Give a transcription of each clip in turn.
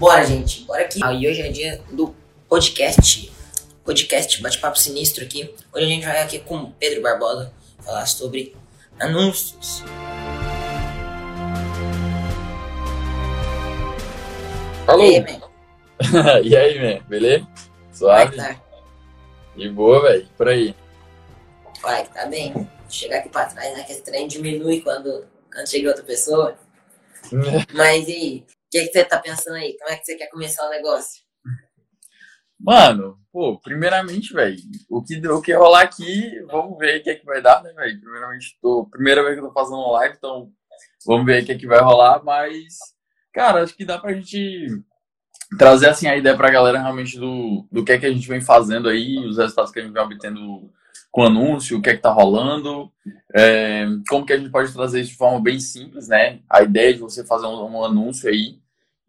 Bora, gente, bora aqui. Ah, e hoje é dia do podcast. Podcast Bate-Papo Sinistro aqui. Hoje a gente vai aqui com o Pedro Barbosa falar sobre anúncios. Alô? E aí, man? e aí, man? Beleza? Como é Suave? tá? De boa, velho. Por aí. Uai, que tá bem. Chegar aqui pra trás, né? Que esse trem diminui quando, quando chega outra pessoa. Mas e aí? O que, que você tá pensando aí? Como é que você quer começar o negócio? Mano, pô, primeiramente, velho, o que, o que rolar aqui, vamos ver o que é que vai dar, né, velho? Primeiramente, tô, primeira vez que eu tô fazendo live, então vamos ver o que é que vai rolar, mas, cara, acho que dá pra gente trazer, assim, a ideia pra galera realmente do, do que é que a gente vem fazendo aí, os resultados que a gente vem obtendo com o anúncio, o que é que tá rolando, é, como que a gente pode trazer isso de forma bem simples, né? A ideia de você fazer um, um anúncio aí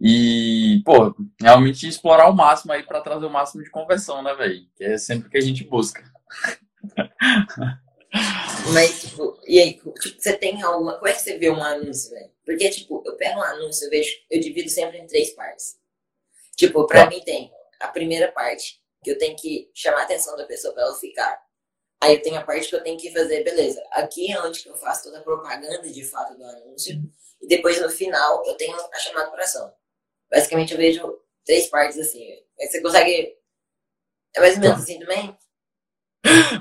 e, pô, realmente explorar o máximo aí para trazer o máximo de conversão, né, velho? Que é sempre o que a gente busca. Mas, tipo, e aí, tipo, você tem alguma. Como é que você vê um anúncio, velho? Porque, tipo, eu pego um anúncio, eu vejo, eu divido sempre em três partes. Tipo, pra Tá. mim tem a primeira parte, que eu tenho que chamar a atenção da pessoa pra ela ficar. Aí eu tenho a parte que eu tenho que fazer, beleza, aqui é onde que eu faço toda a propaganda de fato do anúncio. E depois no final eu tenho a chamada para ação. Basicamente eu vejo três partes assim. Você consegue. É mais ou menos assim também?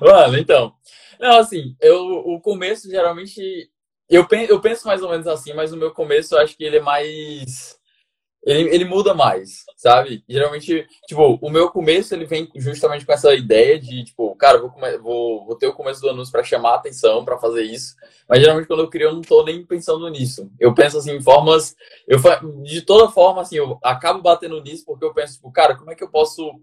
Mano, então. Não, assim, eu, o começo geralmente. Eu penso, eu penso mais ou menos assim, mas o meu começo eu acho que ele é mais. Ele, ele muda mais, sabe? Geralmente, tipo, o meu começo ele vem justamente com essa ideia de, tipo, cara, vou, vou, vou ter o começo do anúncio pra chamar a atenção, pra fazer isso. Mas geralmente quando eu crio, eu não tô nem pensando nisso. Eu penso assim, em formas. Eu, de toda forma, assim, eu acabo batendo nisso porque eu penso, tipo, cara, como é que eu posso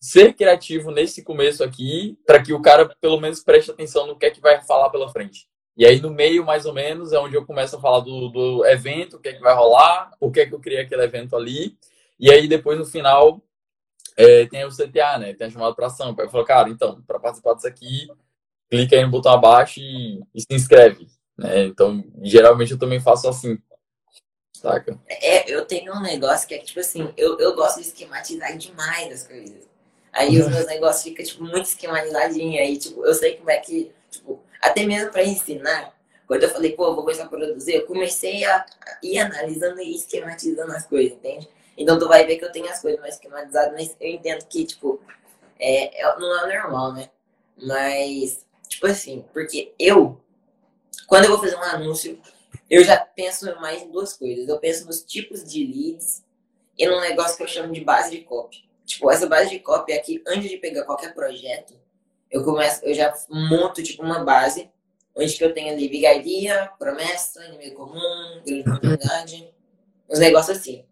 ser criativo nesse começo aqui para que o cara pelo menos preste atenção no que é que vai falar pela frente. E aí no meio, mais ou menos, é onde eu começo a falar do, do evento, o que é que vai rolar, por que é que eu criei aquele evento ali. E aí depois no final é, tem o CTA, né? Tem a chamada para ação. Eu falo, cara, então, para participar disso aqui, clica aí no botão abaixo e, e se inscreve. Né? Então, geralmente eu também faço assim. Saca? É, eu tenho um negócio que é que, tipo assim, eu, eu gosto de esquematizar demais as coisas. Aí os meus negócios ficam, tipo, muito esquematizadinhos. Aí, tipo, eu sei como é que, tipo, até mesmo pra ensinar, quando eu falei, pô, vou começar a produzir, eu comecei a ir analisando e esquematizando as coisas, entende? Então tu vai ver que eu tenho as coisas mais esquematizadas, mas eu entendo que, tipo, é, é- não é normal, né? Mas, tipo assim, porque eu, quando eu vou fazer um anúncio, eu já penso mais em duas coisas. Eu penso nos tipos de leads e num negócio que eu chamo de base de copy. Tipo, essa base de copy que antes de pegar qualquer projeto, eu começo, eu já monto tipo uma base onde que eu tenho ali bigardia, promessa, inimigo comum, grande oportunidade, uns negócios assim.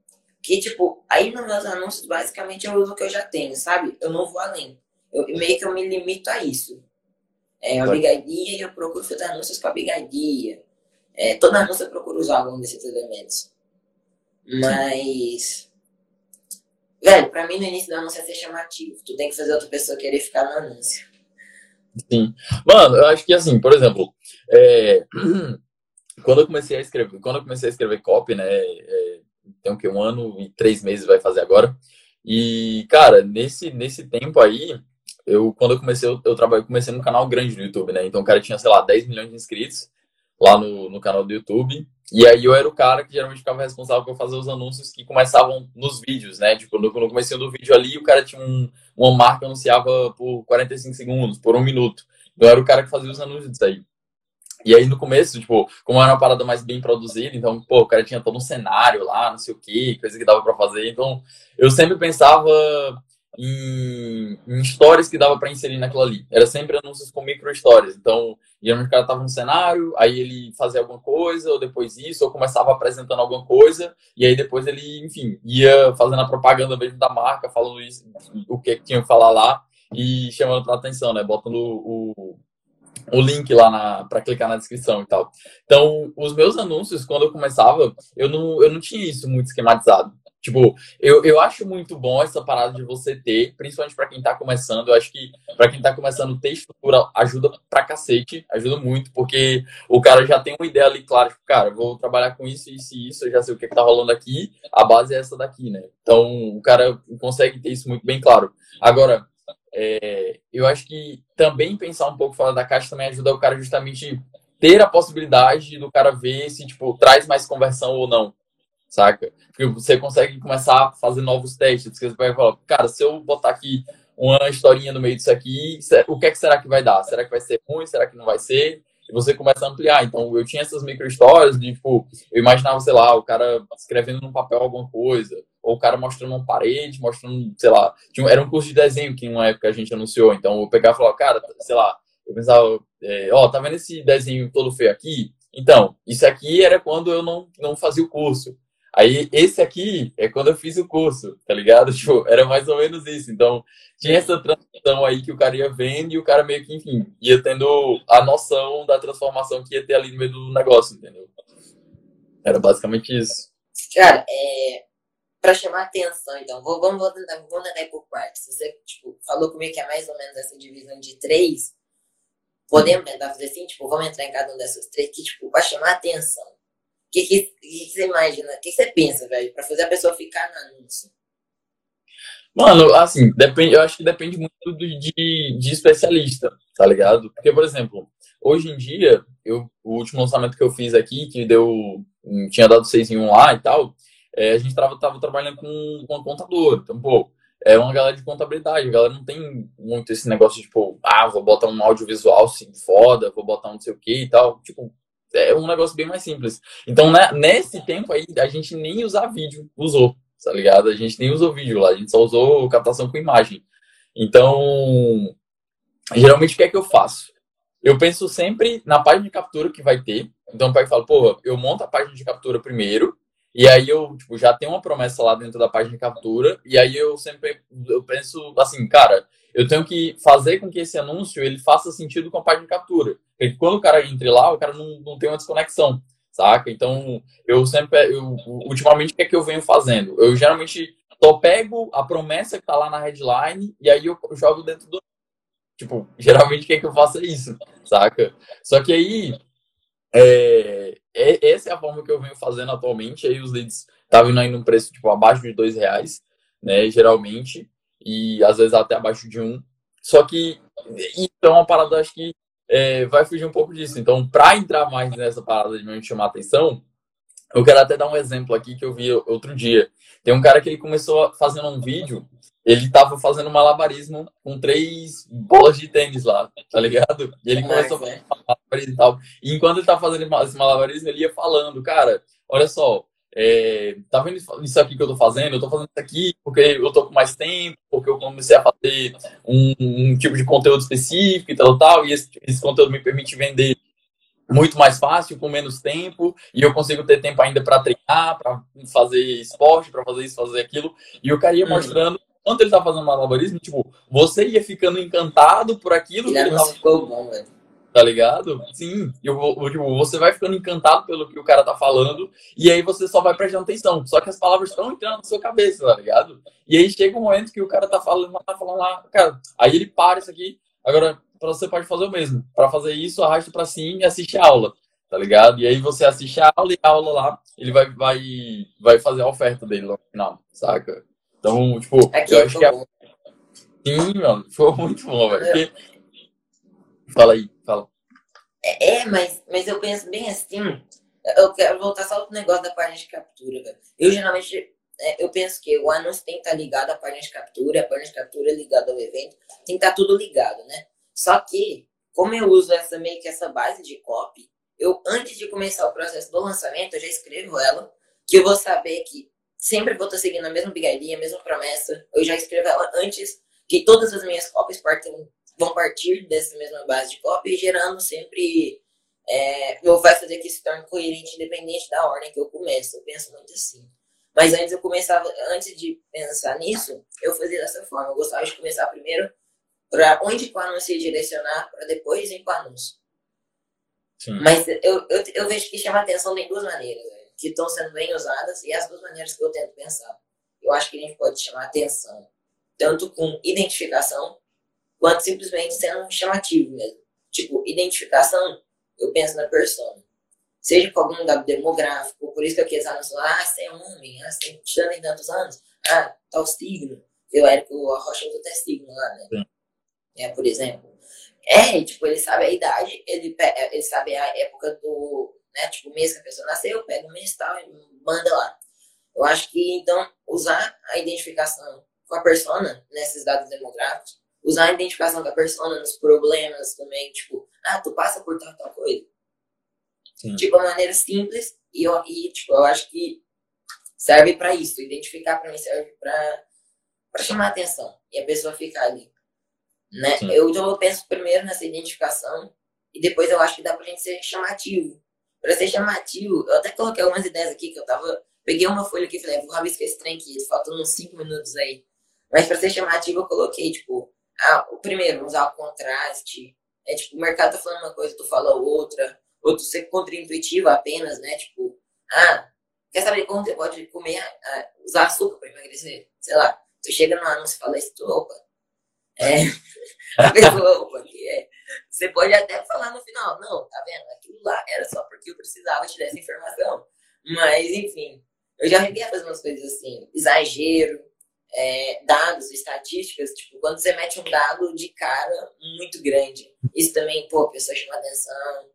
Que tipo, aí nos meus anúncios basicamente eu uso o que eu já tenho, sabe? Eu não vou além. Eu meio que eu me limito a isso. É, a Tá. bigardia e eu procuro fazer anúncios com a bigardia. É, toda anúncio eu procuro usar algum desses elementos. Mas. Velho, pra mim no início do anúncio é ser chamativo. Tu tem que fazer outra pessoa querer ficar no anúncio. Sim. Mano, eu acho que assim, por exemplo, é, quando eu comecei a escrever, quando eu comecei a escrever copy, né, é, que um ano e três meses vai fazer agora. E cara, nesse nesse tempo aí, eu quando eu comecei eu, eu trabalho, comecei num canal grande do YouTube, né? Então o cara tinha, sei lá, 10 milhões de inscritos lá no, no canal do YouTube. E aí eu era o cara que geralmente ficava responsável por fazer os anúncios que começavam nos vídeos, né? Tipo, no, no começo do vídeo ali, o cara tinha um, uma marca que anunciava por 45 segundos, por um minuto. Então eu era o cara que fazia os anúncios disso aí. E aí no começo, tipo, como era uma parada mais bem produzida, então, pô, o cara tinha todo um cenário lá, não sei o quê, coisa que dava pra fazer. Então, eu sempre pensava em, em stories que dava pra inserir naquilo ali. Era sempre anúncios com micro stories. Então, geralmente o cara tava no cenário, aí ele fazia alguma coisa, ou depois isso, ou começava apresentando alguma coisa, e aí depois ele, enfim, ia fazendo a propaganda mesmo da marca, falando isso, o que, tinha que falar lá, e chamando pra atenção, né? Botando o, o link lá para clicar na descrição e tal. Então, os meus anúncios, quando eu começava, eu não, eu não tinha isso muito esquematizado. Tipo, eu, eu acho muito bom essa parada de você ter, principalmente para quem tá começando. Eu acho que para quem tá começando, ter estrutura ajuda pra cacete, ajuda muito, porque o cara já tem uma ideia ali clara, tipo, cara, vou trabalhar com isso, isso e isso, eu já sei o que, que tá rolando aqui, a base é essa daqui, né? Então, o cara consegue ter isso muito bem claro. Agora, é, eu acho que também pensar um pouco fora da caixa também ajuda o cara justamente ter a possibilidade do cara ver se, tipo, traz mais conversão ou não saca? Porque você consegue começar a fazer novos testes. Você vai falar, cara, se eu botar aqui uma historinha no meio disso aqui, o que é que será que vai dar? Será que vai ser ruim? Será que não vai ser? E você começa a ampliar. Então, eu tinha essas micro histórias de, tipo, eu imaginava, sei lá, o cara escrevendo num papel alguma coisa, ou o cara mostrando uma parede, mostrando, sei lá, tinha, era um curso de desenho que em uma época a gente anunciou. Então, eu pegava e falava, cara, sei lá, eu pensava, é, ó, tá vendo esse desenho todo feio aqui? Então, isso aqui era quando eu não, não fazia o curso. Aí, esse aqui é quando eu fiz o curso, tá ligado? Tipo, era mais ou menos isso. Então, tinha essa transição aí que o cara ia vendo e o cara meio que, enfim, ia tendo a noção da transformação que ia ter ali no meio do negócio, entendeu? Era basicamente isso. Cara, é, para chamar atenção, então, vou, vamos, tentar, vamos ir por partes. Você tipo, falou comigo que é mais ou menos essa divisão de três. Podemos tentar fazer assim? Tipo, vamos entrar em cada um dessas três que, tipo, para chamar atenção. O que, que, que, você imagina? O que, você pensa, velho, pra fazer a pessoa ficar no anúncio? Mano, assim, depende, eu acho que depende muito de, de especialista, tá ligado? Porque, por exemplo, hoje em dia, eu, o último lançamento que eu fiz aqui, que deu. tinha dado 6 em 1 lá e tal, é, a gente tava, tava trabalhando com, com uma contadora. Então, pô, é uma galera de contabilidade. A galera não tem muito esse negócio de, tipo, ah, vou botar um audiovisual assim, foda, vou botar um não sei o que e tal. Tipo, é um negócio bem mais simples. Então, né, nesse tempo aí, a gente nem usar vídeo usou, tá ligado? A gente nem usou vídeo lá, a gente só usou captação com imagem. Então, geralmente o que é que eu faço? Eu penso sempre na página de captura que vai ter. Então, o pai fala, pô, eu monto a página de captura primeiro, e aí eu tipo, já tenho uma promessa lá dentro da página de captura, e aí eu sempre eu penso assim, cara, eu tenho que fazer com que esse anúncio ele faça sentido com a página de captura. Quando o cara entre lá, o cara não, não tem uma desconexão, saca? Então, eu sempre, eu, ultimamente, o que é que eu venho fazendo? Eu geralmente só pego a promessa que tá lá na headline e aí eu jogo dentro do. Tipo, geralmente o que é que eu faço é isso, saca? Só que aí, é, é, essa é a forma que eu venho fazendo atualmente. Aí os leads estavam tá vindo aí num preço, tipo, abaixo de dois reais, né, geralmente, e às vezes até abaixo de um. Só que, então, é uma parada, acho que é, vai fugir um pouco disso. Então, para entrar mais nessa parada de me chamar atenção, eu quero até dar um exemplo aqui que eu vi outro dia. Tem um cara que ele começou fazendo um vídeo, ele estava fazendo malabarismo com três bolas de tênis lá, tá ligado? E ele começou a fazer malabarismo e tal. E enquanto ele estava fazendo esse malabarismo, ele ia falando, cara, olha só, é, tá vendo isso aqui que eu tô fazendo? Eu tô fazendo isso aqui porque eu tô com mais tempo, porque eu comecei a fazer um, um tipo de conteúdo específico e tal, tal, e esse, esse conteúdo me permite vender muito mais fácil, com menos tempo, e eu consigo ter tempo ainda para treinar, para fazer esporte, para fazer isso, fazer aquilo. E o cara ia uhum. mostrando quanto ele tá fazendo malabarismo, tipo, você ia ficando encantado por aquilo. que ele tava... ficou bom, velho tá ligado? Sim, eu, eu, tipo, você vai ficando encantado pelo que o cara tá falando, e aí você só vai prestando atenção. Só que as palavras estão entrando na sua cabeça, tá ligado? E aí chega um momento que o cara tá falando, tá falando lá, cara, aí ele para isso aqui. Agora, você pode fazer o mesmo. Para fazer isso, arrasta para cima e assiste a aula, tá ligado? E aí você assiste a aula e a aula lá, ele vai, vai, vai fazer a oferta dele no final, saca? Então, tipo, Aqui eu acho que é... Sim, mano, foi muito bom, velho. Porque... Fala aí. É, é, mas, mas eu penso bem assim. Eu quero voltar só pro negócio da página de captura. Eu geralmente é, eu penso que o anúncio tem que estar ligado à página de captura, a página de captura ligada ao evento, tem que estar tudo ligado, né? Só que, como eu uso essa meio que essa base de copy, eu antes de começar o processo do lançamento, eu já escrevo ela, que eu vou saber que sempre vou estar seguindo a mesma bigaria, a mesma promessa. Eu já escrevo ela antes que todas as minhas copies partam vão partir dessa mesma base de cópia, gerando sempre. É, eu vai fazer que se torne coerente independente da ordem que eu começo. Eu penso muito assim. Mas antes eu começava, antes de pensar nisso, eu fazia dessa forma. Eu gostava de começar primeiro para onde o anúncio ia direcionar, para depois ir para o anúncio. Sim. Mas eu, eu, eu vejo que chama atenção de duas maneiras, que estão sendo bem usadas, e as duas maneiras que eu tento pensar. eu acho que a gente pode chamar atenção, tanto com identificação, quanto simplesmente sendo chamativo mesmo. Tipo, identificação, eu penso na persona. Seja com algum dado demográfico, por isso que aqueles alunos falam, ah, você é homem, ah, você tem tantos anos, ah, tal signo. Eu era que o Rocha do signo lá, né? Sim. É, por exemplo. É, tipo, ele sabe a idade, ele, ele sabe a época do, né, tipo, o mês que a pessoa nasceu, pega o mês e tal, e manda lá. Eu acho que, então, usar a identificação com a persona nesses dados demográficos, usar a identificação com a persona nos problemas também, tipo, ah, tu passa por tal, tal coisa. Sim. Tipo, uma maneira simples e, eu, e tipo, eu acho que serve para isso. Identificar para mim serve para chamar atenção e a pessoa ficar ali. Né? Eu, eu penso primeiro nessa identificação e depois eu acho que dá pra gente ser chamativo. Pra ser chamativo, eu até coloquei algumas ideias aqui que eu tava. Peguei uma folha aqui e falei, vou rabiscar esse trem aqui, faltam uns 5 minutos aí. Mas pra ser chamativo, eu coloquei, tipo, ah, o primeiro, usar o contraste. É tipo, o mercado tá falando uma coisa, tu fala outra. Ou tu ser contra-intuitivo apenas, né? Tipo, ah, quer saber como você pode comer, ah, usar açúcar pra emagrecer? Sei lá, tu chega no anúncio e fala isso, tu, opa. É, a pessoa, opa, que é. Você pode até falar no final, não, tá vendo? Aquilo lá era só porque eu precisava te dar essa informação. Mas, enfim, eu já cheguei a fazer umas coisas assim, exagero, é, dados, estatísticas, tipo, quando você mete um dado de cara muito grande, isso também, pô, a pessoa chama atenção,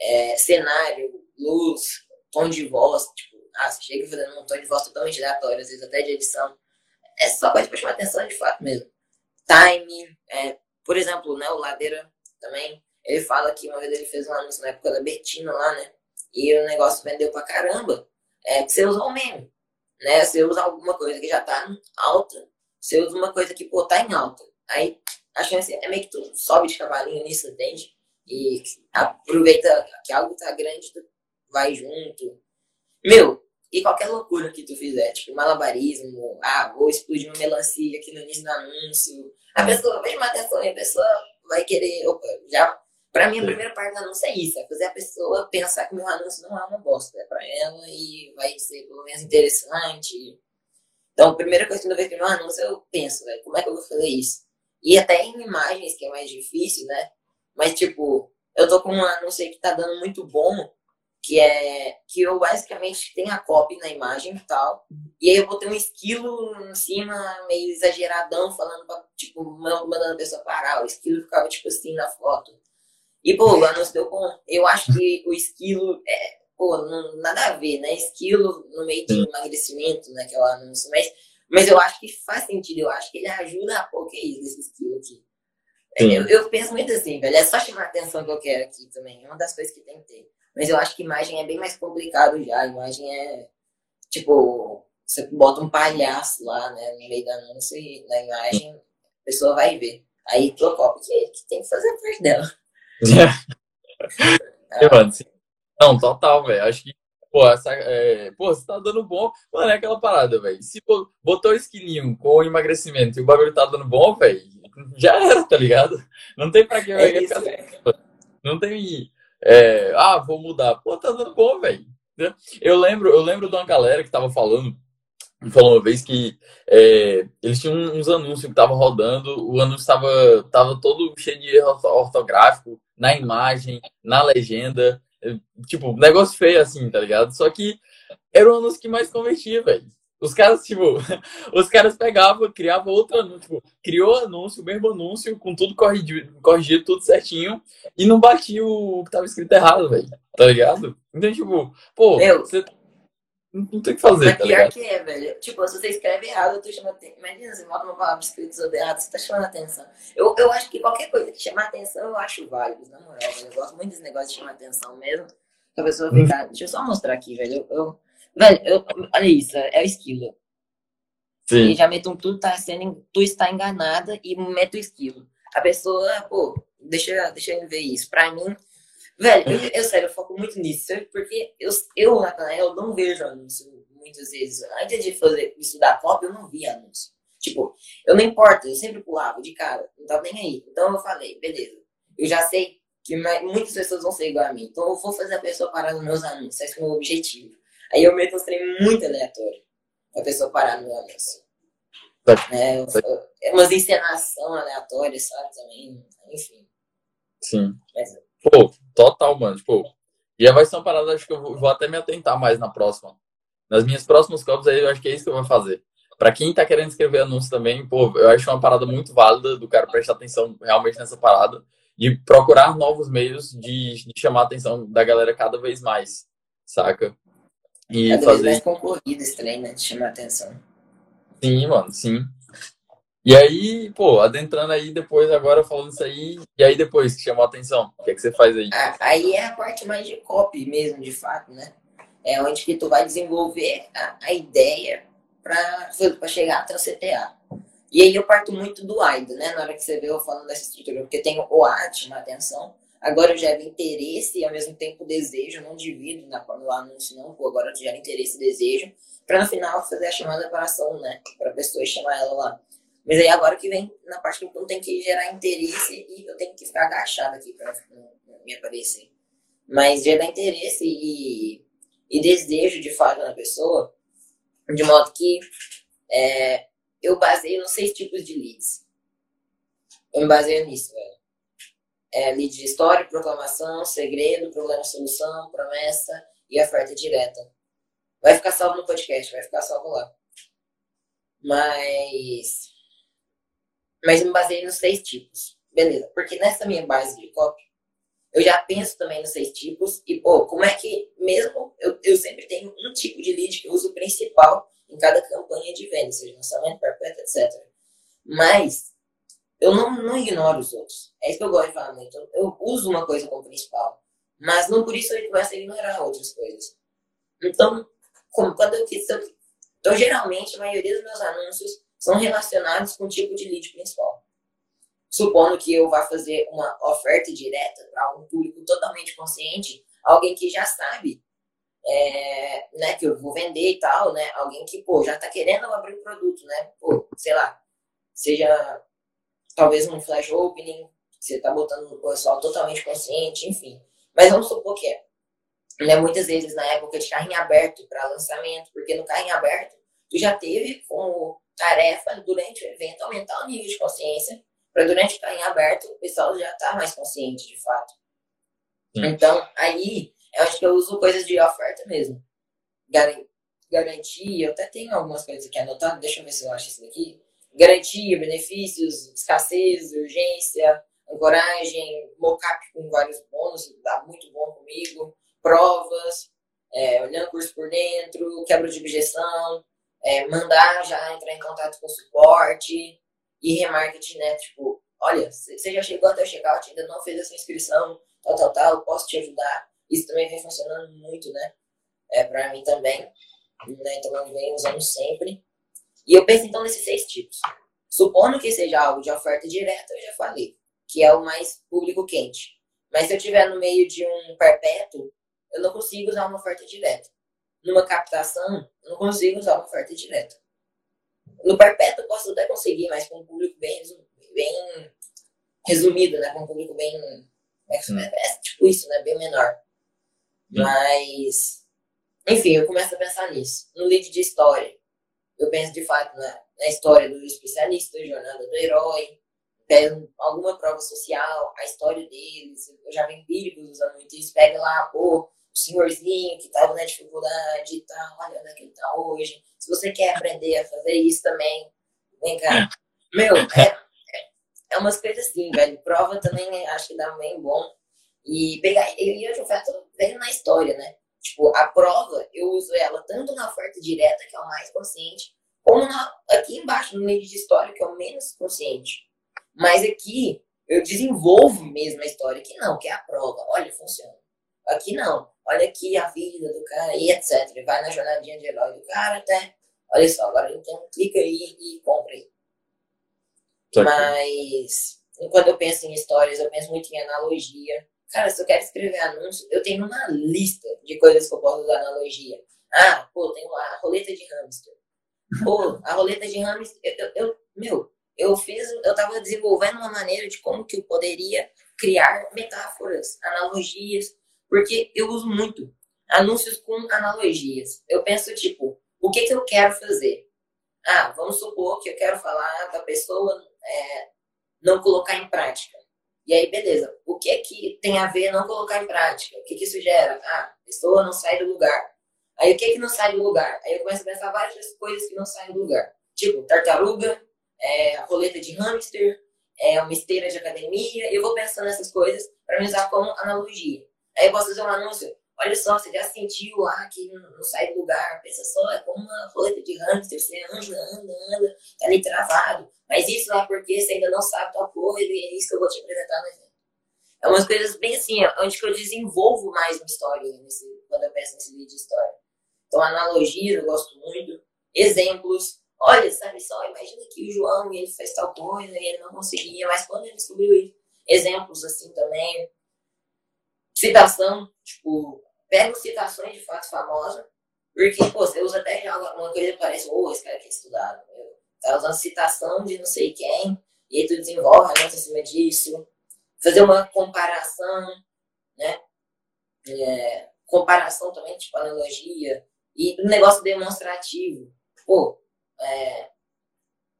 é, cenário, luz, tom de voz, tipo, ah, você chega fazendo um tom de voz totalmente aleatório, às vezes até de edição, é só coisa pra chamar atenção de fato mesmo. Time, é, por exemplo, né, o Ladeira também, ele fala que uma vez ele fez um anúncio na época da Betina lá, né, e o negócio vendeu pra caramba, é que você usou o meme né? Você usa alguma coisa que já tá alta, você usa uma coisa que, pô, tá em alta. Aí a chance é meio que tu sobe de cavalinho nisso, entende? E aproveita que algo tá grande, tu vai junto. Meu, e qualquer loucura que tu fizer, tipo malabarismo, ah, vou explodir uma melancia aqui no início do anúncio. A pessoa chamar atenção a pessoa vai querer, opa, já Pra mim, a primeira parte do anúncio é isso: é fazer a pessoa pensar que o meu anúncio não é uma bosta, é pra ela e vai ser pelo menos interessante. Então, a primeira coisa que eu vejo no meu anúncio, eu penso, velho, como é que eu vou fazer isso? E até em imagens, que é mais difícil, né? Mas, tipo, eu tô com um anúncio aí que tá dando muito bom, que é que eu basicamente tenho a copy na imagem e tal, e aí eu botei um esquilo em cima, meio exageradão, falando pra, tipo, mandando a pessoa parar. O esquilo ficava, tipo assim, na foto. E, pô, o anúncio deu bom. Eu acho que o esquilo é, pô, não, nada a ver, né? Esquilo no meio de emagrecimento, né? Que é o anúncio, mas, mas eu acho que faz sentido, eu acho que ele ajuda a pôr que é isso, esse esquilo aqui. É, eu, eu, penso muito assim, velho, é só chamar a atenção que eu quero aqui também, é uma das coisas que tem que ter. Mas eu acho que imagem é bem mais complicado já, a imagem é, tipo, você bota um palhaço lá, né, no meio da anúncio e na imagem a pessoa vai ver. Aí trocou, porque que tem que fazer a parte dela. Não, total, velho. Acho que, pô, essa, é, pô, você tá dando bom. Mano, é aquela parada, velho. Se pô, botou o esquilinho com o emagrecimento e o bagulho tá dando bom, velho, já era, tá ligado? Não tem pra que é isso, Não tem. É, ah, vou mudar. Pô, tá dando bom, velho. Eu lembro, eu lembro de uma galera que tava falando falou uma vez que é, eles tinham uns anúncios que estavam rodando, o anúncio estava tava todo cheio de erro ortográfico na imagem, na legenda, é, tipo, negócio feio assim, tá ligado? Só que era o anúncio que mais convertia, velho. Os caras, tipo, os caras pegavam, criavam outro anúncio, tipo, criou anúncio, o mesmo anúncio, com tudo corrigido, corrigido tudo certinho, e não batia o que tava escrito errado, velho. Tá ligado? Então, tipo, pô, Meu, você não tem o que fazer, Mas tá pior que é, velho. Tipo, se você escreve errado, eu tô chamando atenção. Imagina, você bota uma palavra escrita errada, você tá chamando atenção. Eu, eu acho que qualquer coisa que chama atenção, eu acho válido, na moral, velho. Eu gosto muito desse negócio de chamar atenção mesmo. Que a pessoa ficar. Hum. Deixa eu só mostrar aqui, velho. Eu, eu, velho, eu, olha isso, é o esquilo. Sim. E já meto um tu tá sendo. Tu está enganada e meto o esquilo. A pessoa, pô, deixa, deixa eu ver isso. Pra mim, Velho, eu, eu, sério, eu foco muito nisso, porque eu, eu Natanael, não vejo anúncio muitas vezes. Antes de fazer estudar copy, eu não via anúncio. Tipo, eu não importa, eu sempre pulava de cara, não tava nem aí. Então eu falei, beleza, eu já sei que muitas pessoas vão ser igual a mim, então eu vou fazer a pessoa parar nos meus anúncios, esse é o meu objetivo. Aí eu meto uns trem muito aleatório. a pessoa parar no meu anúncio. Tá. É, é umas encenação aleatória, sabe? Também, enfim. Sim. Mas, Pô, total, mano. Tipo, e vai ser uma parada, acho que eu vou, vou até me atentar mais na próxima. Nas minhas próximas copos aí, eu acho que é isso que eu vou fazer. Pra quem tá querendo escrever anúncio também, pô, eu acho uma parada muito válida do cara prestar atenção realmente nessa parada e procurar novos meios de, de chamar a atenção da galera cada vez mais, saca? E cada fazer... vez mais concorrido esse trem, né? De chamar a atenção. Sim, mano, sim. E aí, pô, adentrando aí depois, agora falando isso aí, e aí depois que chamou a atenção, o que é que você faz aí? Aí é a parte mais de copy mesmo, de fato, né? É onde que tu vai desenvolver a, a ideia para chegar até o CTA. E aí eu parto muito do AIDA, né? Na hora que você vê eu falando dessa estrutura, porque tem o A chama atenção, agora eu gero interesse e ao mesmo tempo desejo, não divido na, no anúncio, não, pô, agora eu gero interesse e desejo, para no final fazer a chamada para ação, né? Para a pessoa chamar ela lá. Mas aí agora que vem na parte que eu tenho que gerar interesse e eu tenho que ficar agachado aqui para me aparecer. Mas gerar interesse e, e desejo de fato na pessoa, de modo que é, eu baseio nos seis tipos de leads. Eu me baseio nisso, velho. É, lead de história, proclamação, segredo, problema, solução, promessa e oferta direta. Vai ficar salvo no podcast, vai ficar salvo lá. Mas. Mas me baseei nos seis tipos. Beleza. Porque nessa minha base de copy, eu já penso também nos seis tipos. E, pô, como é que, mesmo eu, eu sempre tenho um tipo de lead que eu uso principal em cada campanha de venda, seja lançamento, perpétuo, etc. Mas eu não, não ignoro os outros. É isso que eu gosto de falar muito. Eu uso uma coisa como principal, mas não por isso eu começo a ignorar outras coisas. Então, como quando eu quis. Então, geralmente, a maioria dos meus anúncios são relacionados com o tipo de lead principal. Supondo que eu vá fazer uma oferta direta para um público totalmente consciente, alguém que já sabe é, né, que eu vou vender e tal, né? Alguém que, pô, já tá querendo abrir o produto, né? Pô, sei lá, seja talvez um flash opening, você tá botando o pessoal totalmente consciente, enfim. Mas vamos supor que é né, muitas vezes na época de carrinho aberto para lançamento, porque no carrinho aberto tu já teve como tarefa durante o evento aumentar o nível de consciência, para durante o carrinho aberto o pessoal já tá mais consciente de fato. Então, aí eu acho que eu uso coisas de oferta mesmo. Garantia, eu até tenho algumas coisas aqui anotadas, deixa eu ver se eu acho isso daqui. Garantia, benefícios, escassez, urgência, ancoragem, mockup com vários bônus, dá muito bom comigo provas, é, olhando curso por dentro, quebra de objeção, é, mandar já entrar em contato com o suporte e remarketing, né? Tipo, olha, você já chegou até o checkout, ainda não fez essa inscrição, tal, tal, tal, posso te ajudar. Isso também vem funcionando muito, né? É, para mim também. Né? Então eu venho usando sempre. E eu penso então nesses seis tipos. Supondo que seja algo de oferta direta, eu já falei, que é o mais público quente. Mas se eu estiver no meio de um perpétuo, eu não consigo usar uma oferta direta. Numa captação, eu não consigo usar uma oferta direta. No perpétuo, eu posso até conseguir, mas com um público bem, bem resumido, né? Com um público bem. É, é tipo isso, né? Bem menor. Hum. Mas. Enfim, eu começo a pensar nisso. No lead de história, eu penso de fato na, na história do especialista, jornada do herói, pego alguma prova social, a história deles, eu já vi empíricos usando muito isso, pega lá, pô, senhorzinho que estava na dificuldade e tal, olha onde é que ele está hoje. Se você quer aprender a fazer isso também, vem cá. Meu, é, é, é umas coisas assim, velho. Prova também acho que dá bem bom. E pegar, eu e o Jofeto veio na história, né? Tipo, a prova, eu uso ela tanto na oferta direta, que é o mais consciente, como na, aqui embaixo, no meio de história, que é o menos consciente. Mas aqui, eu desenvolvo mesmo a história, que não, que é a prova. Olha, funciona. Aqui não olha aqui a vida do cara e etc. Vai na jornadinha de herói do cara até. Olha só, agora então clica aí e compra aí. Mas quando eu penso em histórias, eu penso muito em analogia. Cara, se eu quero escrever anúncio, eu tenho uma lista de coisas que eu posso usar analogia. Ah, pô, tem lá a roleta de hamster. Pô, a roleta de hamster, eu, eu meu, eu fiz, eu tava desenvolvendo uma maneira de como que eu poderia criar metáforas, analogias, porque eu uso muito anúncios com analogias. Eu penso, tipo, o que, que eu quero fazer? Ah, vamos supor que eu quero falar da pessoa é, não colocar em prática. E aí, beleza. O que que tem a ver não colocar em prática? O que que isso gera? Ah, a pessoa não sai do lugar. Aí, o que que não sai do lugar? Aí eu começo a pensar várias coisas que não saem do lugar. Tipo, tartaruga, é, roleta de hamster, é, uma esteira de academia. Eu vou pensando nessas coisas para me usar como analogia. Aí eu posso fazer um anúncio. Olha só, você já sentiu lá que não sai do lugar. Pensa só, é como uma roleta de hamster. Você anda, anda, anda, tá ali travado. Mas isso é porque você ainda não sabe tal coisa e é isso que eu vou te apresentar no evento. É umas coisas bem assim, onde que eu desenvolvo mais uma história nesse, quando eu penso nesse vídeo de história. Então, analogias eu gosto muito. Exemplos. Olha, sabe só, imagina que o João ele fez tal coisa e ele não conseguia, mas quando ele descobriu isso. Exemplos assim também. Citação, tipo, pego citações de fato famosas, porque, pô, você usa até uma coisa que parece, ô, oh, esse cara que é estudado, meu. Tá usando citação de não sei quem, e aí tu desenvolve realmente em cima disso. Fazer uma comparação, né? É, comparação também, tipo analogia. E um negócio demonstrativo. Pô, é,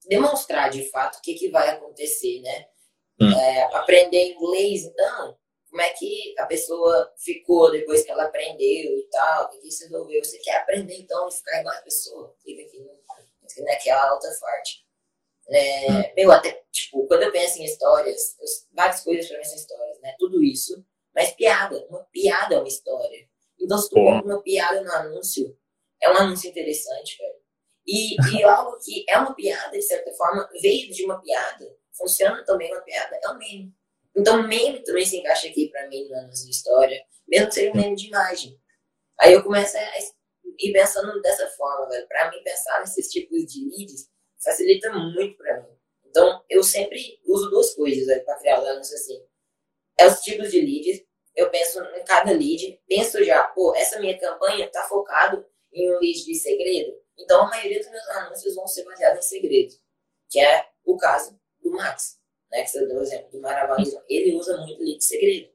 demonstrar de fato o que, que vai acontecer, né? Hum. É, aprender inglês, então, como é que a pessoa ficou depois que ela aprendeu e tal, o que, se resolveu. Você quer aprender, então, e ficar igual a pessoa, fica aqui naquela alta forte. É, hum. meu, até, tipo, quando eu penso em histórias, eu, várias coisas pra mim são histórias, né? Tudo isso, mas piada. Uma piada é uma história. Então, se tu compra uma piada no anúncio, é um anúncio interessante, velho. E, e algo que é uma piada, de certa forma, veio de uma piada, funciona também uma piada, é um meme. Então, meme também se encaixa aqui para mim no anúncio de história, mesmo que seja um meme de imagem. Aí eu começo a ir pensando dessa forma, velho. Para mim, pensar nesses tipos de leads facilita muito para mim. Então, eu sempre uso duas coisas para criar os anúncios assim. É os tipos de leads. Eu penso em cada lead, penso já, pô, essa minha campanha tá focado em um lead de segredo. Então, a maioria dos meus anúncios vão ser baseados em segredo, que é o caso do Max, né, que você deu o exemplo do Maravilhoso. Ele usa muito lead de segredo.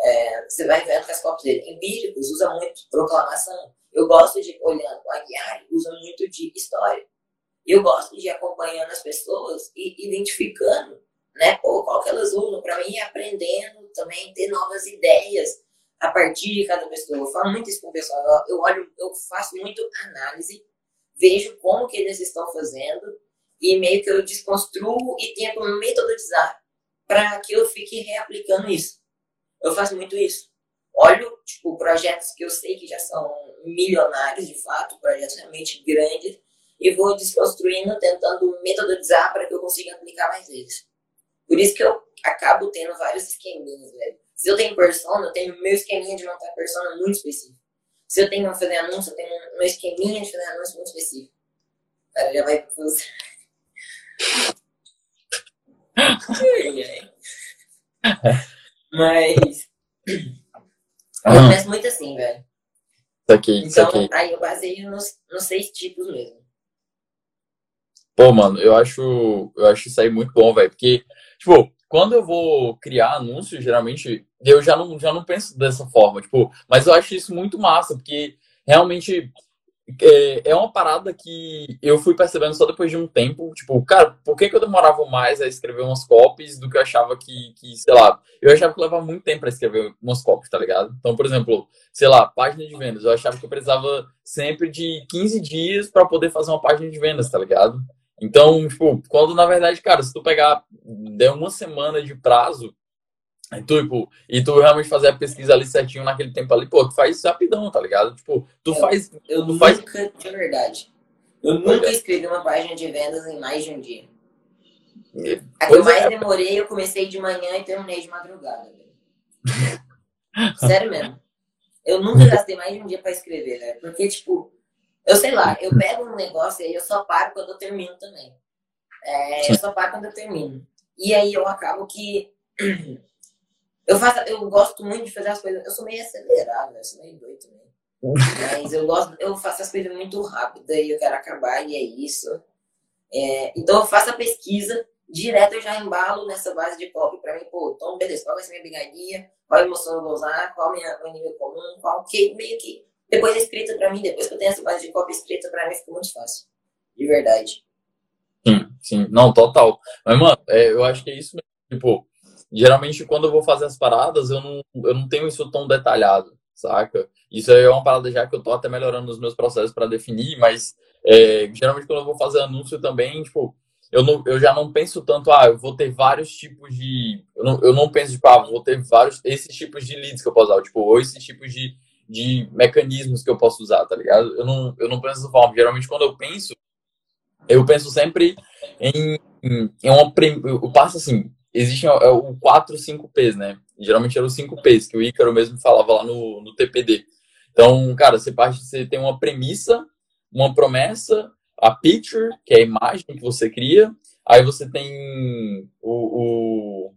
É, você vai vendo que as cópias dele empíricos usa muito proclamação. Eu gosto de, olhando o Aguiar, usa muito de história. Eu gosto de acompanhando as pessoas e identificando, né, pô, qual que elas usam, para mim, aprendendo também, ter novas ideias a partir de cada pessoa. Eu falo muito isso com o pessoal. Eu olho, eu faço muito análise, vejo como que eles estão fazendo e meio que eu desconstruo e tento metodizar para que eu fique reaplicando isso. Eu faço muito isso. Olho, tipo, projetos que eu sei que já são milionários, de fato, projetos realmente grandes, e vou desconstruindo, tentando metodizar para que eu consiga aplicar mais eles. Por isso que eu acabo tendo vários esqueminhas, velho. Se eu tenho persona, eu tenho meu esqueminha de montar persona muito específico. Se eu tenho fazer anúncio, eu tenho meu esqueminha de fazer anúncio muito específico. Cara, já vai Mas. Eu penso muito assim, velho. Aqui, então, aqui. aí eu baseio nos, nos seis tipos mesmo. Pô, mano, eu acho, eu acho isso aí muito bom, velho. Porque, tipo, quando eu vou criar anúncios, geralmente, eu já não, já não penso dessa forma, tipo, mas eu acho isso muito massa, porque realmente é, é uma parada que eu fui percebendo só depois de um tempo, tipo, cara, por que, que eu demorava mais a escrever umas copies do que eu achava que, que sei lá, eu achava que levava muito tempo para escrever umas copies, tá ligado? Então, por exemplo, sei lá, página de vendas, eu achava que eu precisava sempre de 15 dias para poder fazer uma página de vendas, tá ligado? Então, tipo, quando na verdade, cara, se tu pegar, der uma semana de prazo, e tu, tipo, e tu realmente fazer a pesquisa ali certinho naquele tempo ali, pô, tu faz rapidão, tá ligado? Tipo, tu eu, faz. Eu tu nunca, faz... de verdade. Eu nunca escrevi uma página de vendas em mais de um dia. A que eu mais é. demorei, eu comecei de manhã e terminei de madrugada. Sério mesmo. Eu nunca gastei mais de um dia pra escrever, né? Porque, tipo, eu sei lá, eu pego um negócio e aí eu só paro quando eu termino também. É, eu só paro quando eu termino. E aí eu acabo que. Eu, faço, eu gosto muito de fazer as coisas. Eu sou meio acelerado, eu sou meio doido também. Mas eu gosto, eu faço as coisas muito rápido e eu quero acabar e é isso. É, então eu faço a pesquisa, direto eu já embalo nessa base de copy para mim, pô, então beleza, qual vai ser minha brigadinha, qual emoção eu vou usar, qual minha, meu nível comum, qual que, meio que depois escrita pra mim, depois que eu tenho essa base de cópia escrita pra mim, ficou muito fácil. De verdade. Sim, sim. Não, total. Mas, mano, é, eu acho que é isso mesmo. Tipo, geralmente quando eu vou fazer as paradas, eu não, eu não tenho isso tão detalhado, saca? Isso é uma parada já que eu tô até melhorando nos meus processos para definir, mas é, geralmente quando eu vou fazer anúncio também, tipo, eu, não, eu já não penso tanto, ah, eu vou ter vários tipos de. Eu não, eu não penso, tipo, ah, vou ter vários, esses tipos de leads que eu posso usar, tipo, ou esses tipos de, de mecanismos que eu posso usar, tá ligado? Eu não, eu não penso dessa forma. Geralmente, quando eu penso, eu penso sempre em, em, em uma. Eu passo assim, existem é o 4, 5 P's, né? Geralmente eram os 5 P's, que o Ícaro mesmo falava lá no, no TPD. Então, cara, você, parte, você tem uma premissa, uma promessa, a picture, que é a imagem que você cria, aí você tem o, o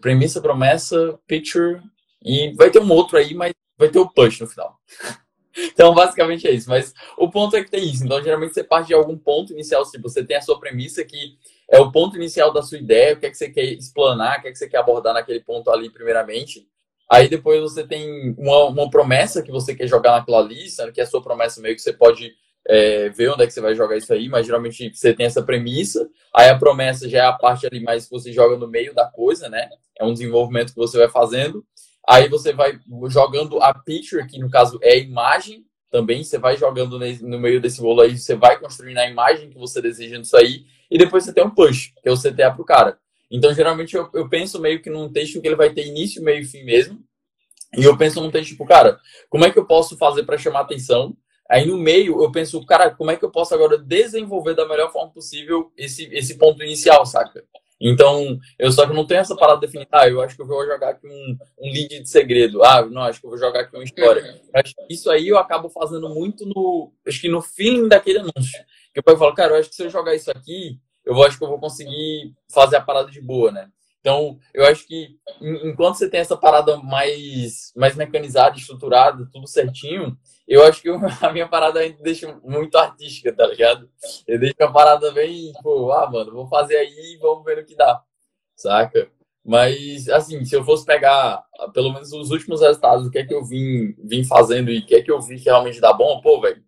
premissa, promessa, picture, e vai ter um outro aí, mas vai ter o push no final. Então, basicamente é isso. Mas o ponto é que tem isso. Então, geralmente você parte de algum ponto inicial. Se você tem a sua premissa que é o ponto inicial da sua ideia, o que é que você quer explanar, o que é que você quer abordar naquele ponto ali, primeiramente. Aí depois você tem uma, uma promessa que você quer jogar naquela lista, que é a sua promessa meio que você pode é, ver onde é que você vai jogar isso aí, mas geralmente você tem essa premissa, aí a promessa já é a parte ali mais que você joga no meio da coisa, né? É um desenvolvimento que você vai fazendo. Aí você vai jogando a picture, que no caso é a imagem também, você vai jogando no meio desse bolo aí, você vai construindo a imagem que você deseja nisso aí, e depois você tem um push, que é o CTA pro cara. Então, geralmente, eu, eu penso meio que num texto que ele vai ter início, meio e fim mesmo, e eu penso num texto tipo, cara, como é que eu posso fazer para chamar atenção? Aí no meio eu penso, cara, como é que eu posso agora desenvolver da melhor forma possível esse, esse ponto inicial, saca? Então, eu só que não tenho essa parada definida. Ah, eu acho que eu vou jogar aqui um, um lead de segredo. Ah, não, acho que eu vou jogar aqui uma história. Uhum. Isso aí eu acabo fazendo muito no. Acho que no feeling daquele anúncio. Que eu falo, cara, eu acho que se eu jogar isso aqui, eu acho que eu vou conseguir fazer a parada de boa, né? Então, eu acho que enquanto você tem essa parada mais, mais mecanizada, estruturada, tudo certinho, eu acho que a minha parada ainda deixa muito artística, tá ligado? Eu deixo a parada bem, tipo, ah, mano, vou fazer aí e vamos ver o que dá, saca? Mas, assim, se eu fosse pegar pelo menos os últimos resultados, o que é que eu vim, vim fazendo e o que é que eu vi que realmente dá bom, pô, velho,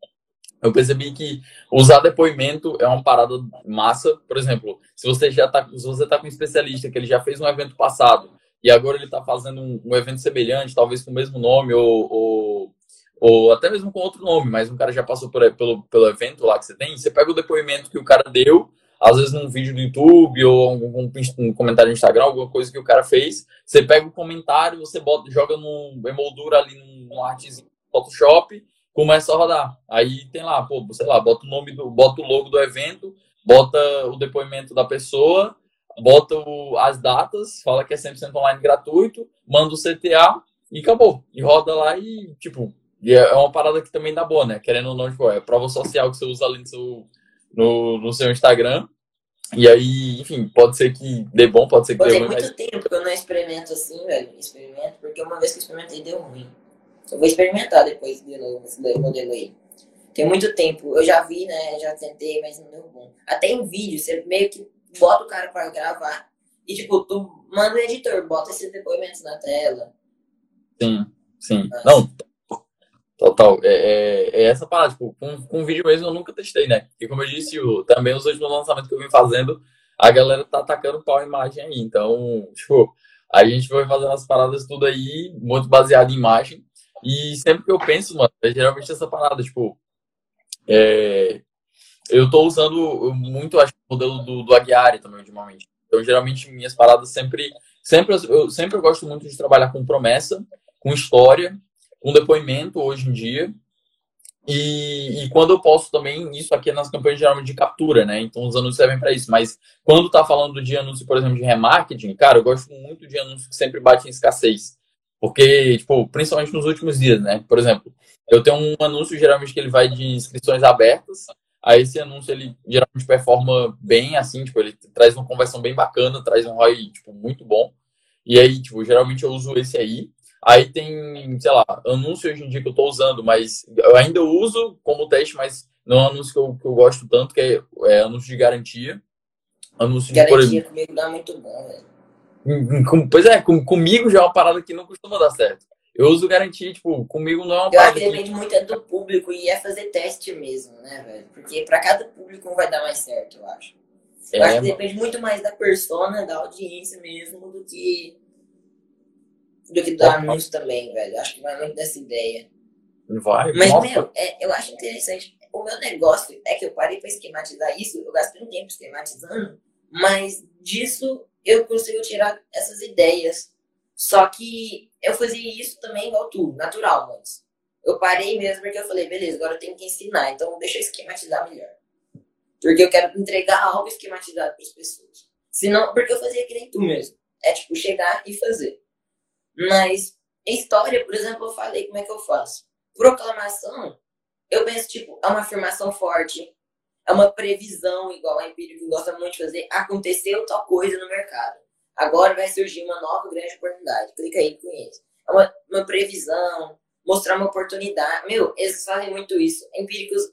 eu percebi que usar depoimento é uma parada massa. Por exemplo, se você já tá, se você tá com um especialista que ele já fez um evento passado e agora ele está fazendo um, um, evento semelhante, talvez com o mesmo nome ou, ou ou até mesmo com outro nome, mas um cara já passou por, pelo, pelo evento lá que você tem, você pega o depoimento que o cara deu, às vezes num vídeo do YouTube ou um, um comentário no Instagram, alguma coisa que o cara fez, você pega o comentário, você bota, joga num emoldura ali num, num artezinho Photoshop, começa a rodar. Aí tem lá, pô, sei lá, bota o nome do, bota o logo do evento, bota o depoimento da pessoa, bota o, as datas, fala que é 100% online gratuito, manda o CTA e acabou. E roda lá e, tipo, e é uma parada que também dá boa, né? Querendo ou não, tipo, é prova social que você usa ali no seu, no, no seu Instagram. E aí, enfim, pode ser que dê bom, pode ser que Pô, dê ruim. Tem muito mas... tempo que eu não experimento assim, velho. Experimento, porque uma vez que eu experimentei deu ruim. Eu vou experimentar depois de novo esse modelo aí. Tem muito tempo. Eu já vi, né? Já tentei, mas não deu bom. Até em vídeo, você meio que bota o cara pra gravar. E, tipo, tu manda o editor, bota esses depoimentos na tela. Sim, sim. Nossa. Não, Total. É, é, é, essa parada. Tipo, com, com vídeo mesmo eu nunca testei, né? E como eu disse, também os últimos lançamentos que eu vim fazendo, a galera tá atacando pau em imagem aí. Então, tipo, a gente vai fazendo as paradas tudo aí, muito baseado em imagem. E sempre que eu penso, mano, é geralmente essa parada, tipo, é, eu tô usando muito, acho, o modelo do, do Aguiari também, ultimamente. Então, geralmente, minhas paradas sempre, sempre, eu sempre gosto muito de trabalhar com promessa, com história um depoimento hoje em dia. E, e, quando eu posso também, isso aqui é nas campanhas geralmente de captura, né? Então os anúncios servem para isso. Mas quando tá falando de anúncio, por exemplo, de remarketing, cara, eu gosto muito de anúncios que sempre batem em escassez. Porque, tipo, principalmente nos últimos dias, né? Por exemplo, eu tenho um anúncio geralmente que ele vai de inscrições abertas. Aí esse anúncio ele geralmente performa bem, assim, tipo, ele traz uma conversão bem bacana, traz um ROI, tipo, muito bom. E aí, tipo, geralmente eu uso esse aí. Aí tem, sei lá, anúncio hoje em dia que eu estou usando, mas eu ainda uso como teste, mas não é um anúncio que eu, que eu gosto tanto, que é, é anúncio de garantia. Anúncio garantia de, por comigo dá muito bom, velho. Pois é, com, comigo já é uma parada que não costuma dar certo. Eu uso garantia, tipo, comigo não é uma Eu acho que depende muito é do público e é fazer teste mesmo, né, velho? Porque pra cada público vai dar mais certo, eu acho. Eu é, acho que depende muito mais da persona, da audiência mesmo, do que do que do anúncio também, velho. Acho que vai muito dessa ideia. Vai, Mas, nossa. meu, é, eu acho interessante. O meu negócio é que eu parei pra esquematizar isso, eu gastei um tempo esquematizando, mas disso eu consigo tirar essas ideias. Só que eu fazia isso também igual tu, natural, mas eu parei mesmo porque eu falei, beleza, agora eu tenho que ensinar, então deixa eu esquematizar melhor. Porque eu quero entregar algo esquematizado para as pessoas. Senão, porque eu fazia que nem tu mesmo. É tipo chegar e fazer. Mas em história, por exemplo, eu falei como é que eu faço. Proclamação, eu penso, tipo, é uma afirmação forte, é uma previsão, igual a Empírico gosta muito de fazer. Aconteceu tal coisa no mercado. Agora vai surgir uma nova grande oportunidade. Clica aí conhece. É uma, uma previsão, mostrar uma oportunidade. Meu, eles fazem muito isso. Empíricos,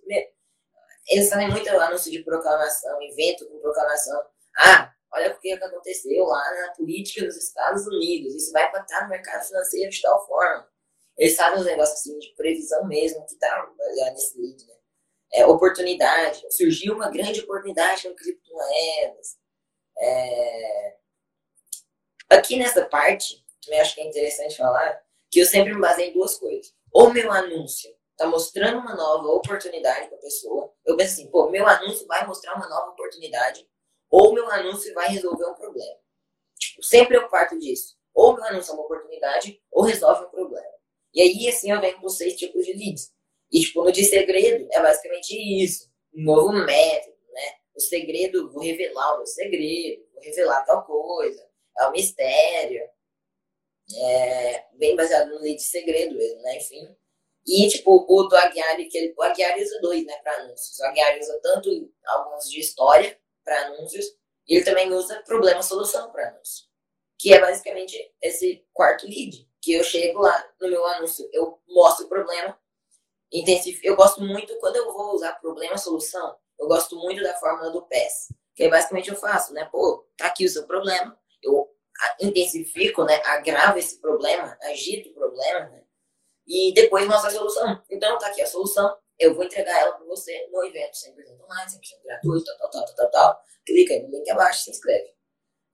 eles fazem muito anúncio de proclamação, evento com proclamação. Ah, olha o que aconteceu lá na política dos Estados Unidos. Isso vai impactar no mercado financeiro de tal forma. Eles fazem uns negócios assim de previsão mesmo, que tá nesse lead, né? É, oportunidade. Surgiu uma grande oportunidade com criptomoedas. É... Aqui nessa parte, eu acho que é interessante falar que eu sempre me baseio em duas coisas. Ou meu anúncio está mostrando uma nova oportunidade para a pessoa. Eu penso assim, pô, meu anúncio vai mostrar uma nova oportunidade ou meu anúncio vai resolver um problema. Tipo, sempre eu parto disso. Ou meu anúncio é uma oportunidade ou resolve um problema. E aí, assim, eu venho com seis tipos de leads. E, tipo, no de segredo, é basicamente isso. Um novo método, né? O segredo, vou revelar o meu segredo, vou revelar tal coisa. É um mistério. É bem baseado no de segredo mesmo, né? Enfim. E, tipo, o do Aguiar, que ele, o Aguiar usa dois, né, para anúncios. O Aguiar usa tanto alguns de história para anúncios, e ele também usa problema-solução para anúncios. Que é basicamente esse quarto lead. Que eu chego lá no meu anúncio, eu mostro o problema, intensifico. Eu gosto muito, quando eu vou usar problema-solução, eu gosto muito da fórmula do PES. Que é basicamente eu faço, né? Pô, tá aqui o seu problema, eu intensifico, né? Agravo esse problema, agito o problema, né? e depois mostra a solução. Então, tá aqui a solução, eu vou entregar ela para você no evento 100% online, 100% gratuito, tal, tal, tal, tal, tal. Clica no link abaixo, se inscreve.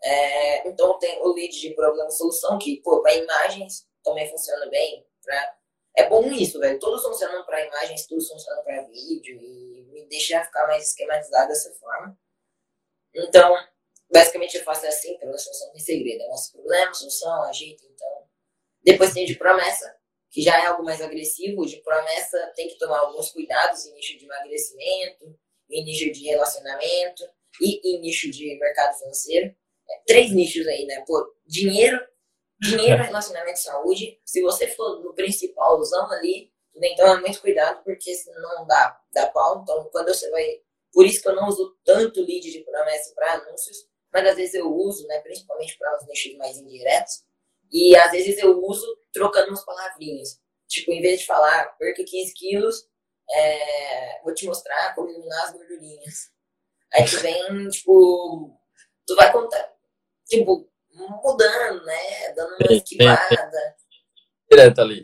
É, então, tem o lead de problema-solução, que, pô, para imagens também funciona bem. Pra... É bom isso, velho. Todos funcionam para imagens, todos funcionam para vídeo, e me deixa ficar mais esquematizado dessa forma. Então, basicamente eu faço assim, pela solução tem segredo. É nosso problema, solução, ajeito, então. Depois tem de promessa, que já é algo mais agressivo, de promessa tem que tomar alguns cuidados em nicho de emagrecimento, em nicho de relacionamento e em nicho de mercado financeiro. É, três nichos aí, né? Pô, dinheiro, dinheiro, relacionamento e saúde. Se você for no principal, usando ali, tem que tomar muito cuidado, porque senão dá, dá pau. Então, quando você vai. Por isso que eu não uso tanto lead de promessa para anúncios, mas às vezes eu uso, né? Principalmente para os nichos mais indiretos e às vezes eu uso trocando umas palavrinhas. Tipo, em vez de falar perca 15 quilos, é, vou te mostrar como eliminar as gordurinhas. Aí tu vem, tipo, tu vai contar, tipo, mudando, né? Dando uma esquivada. Direto ali.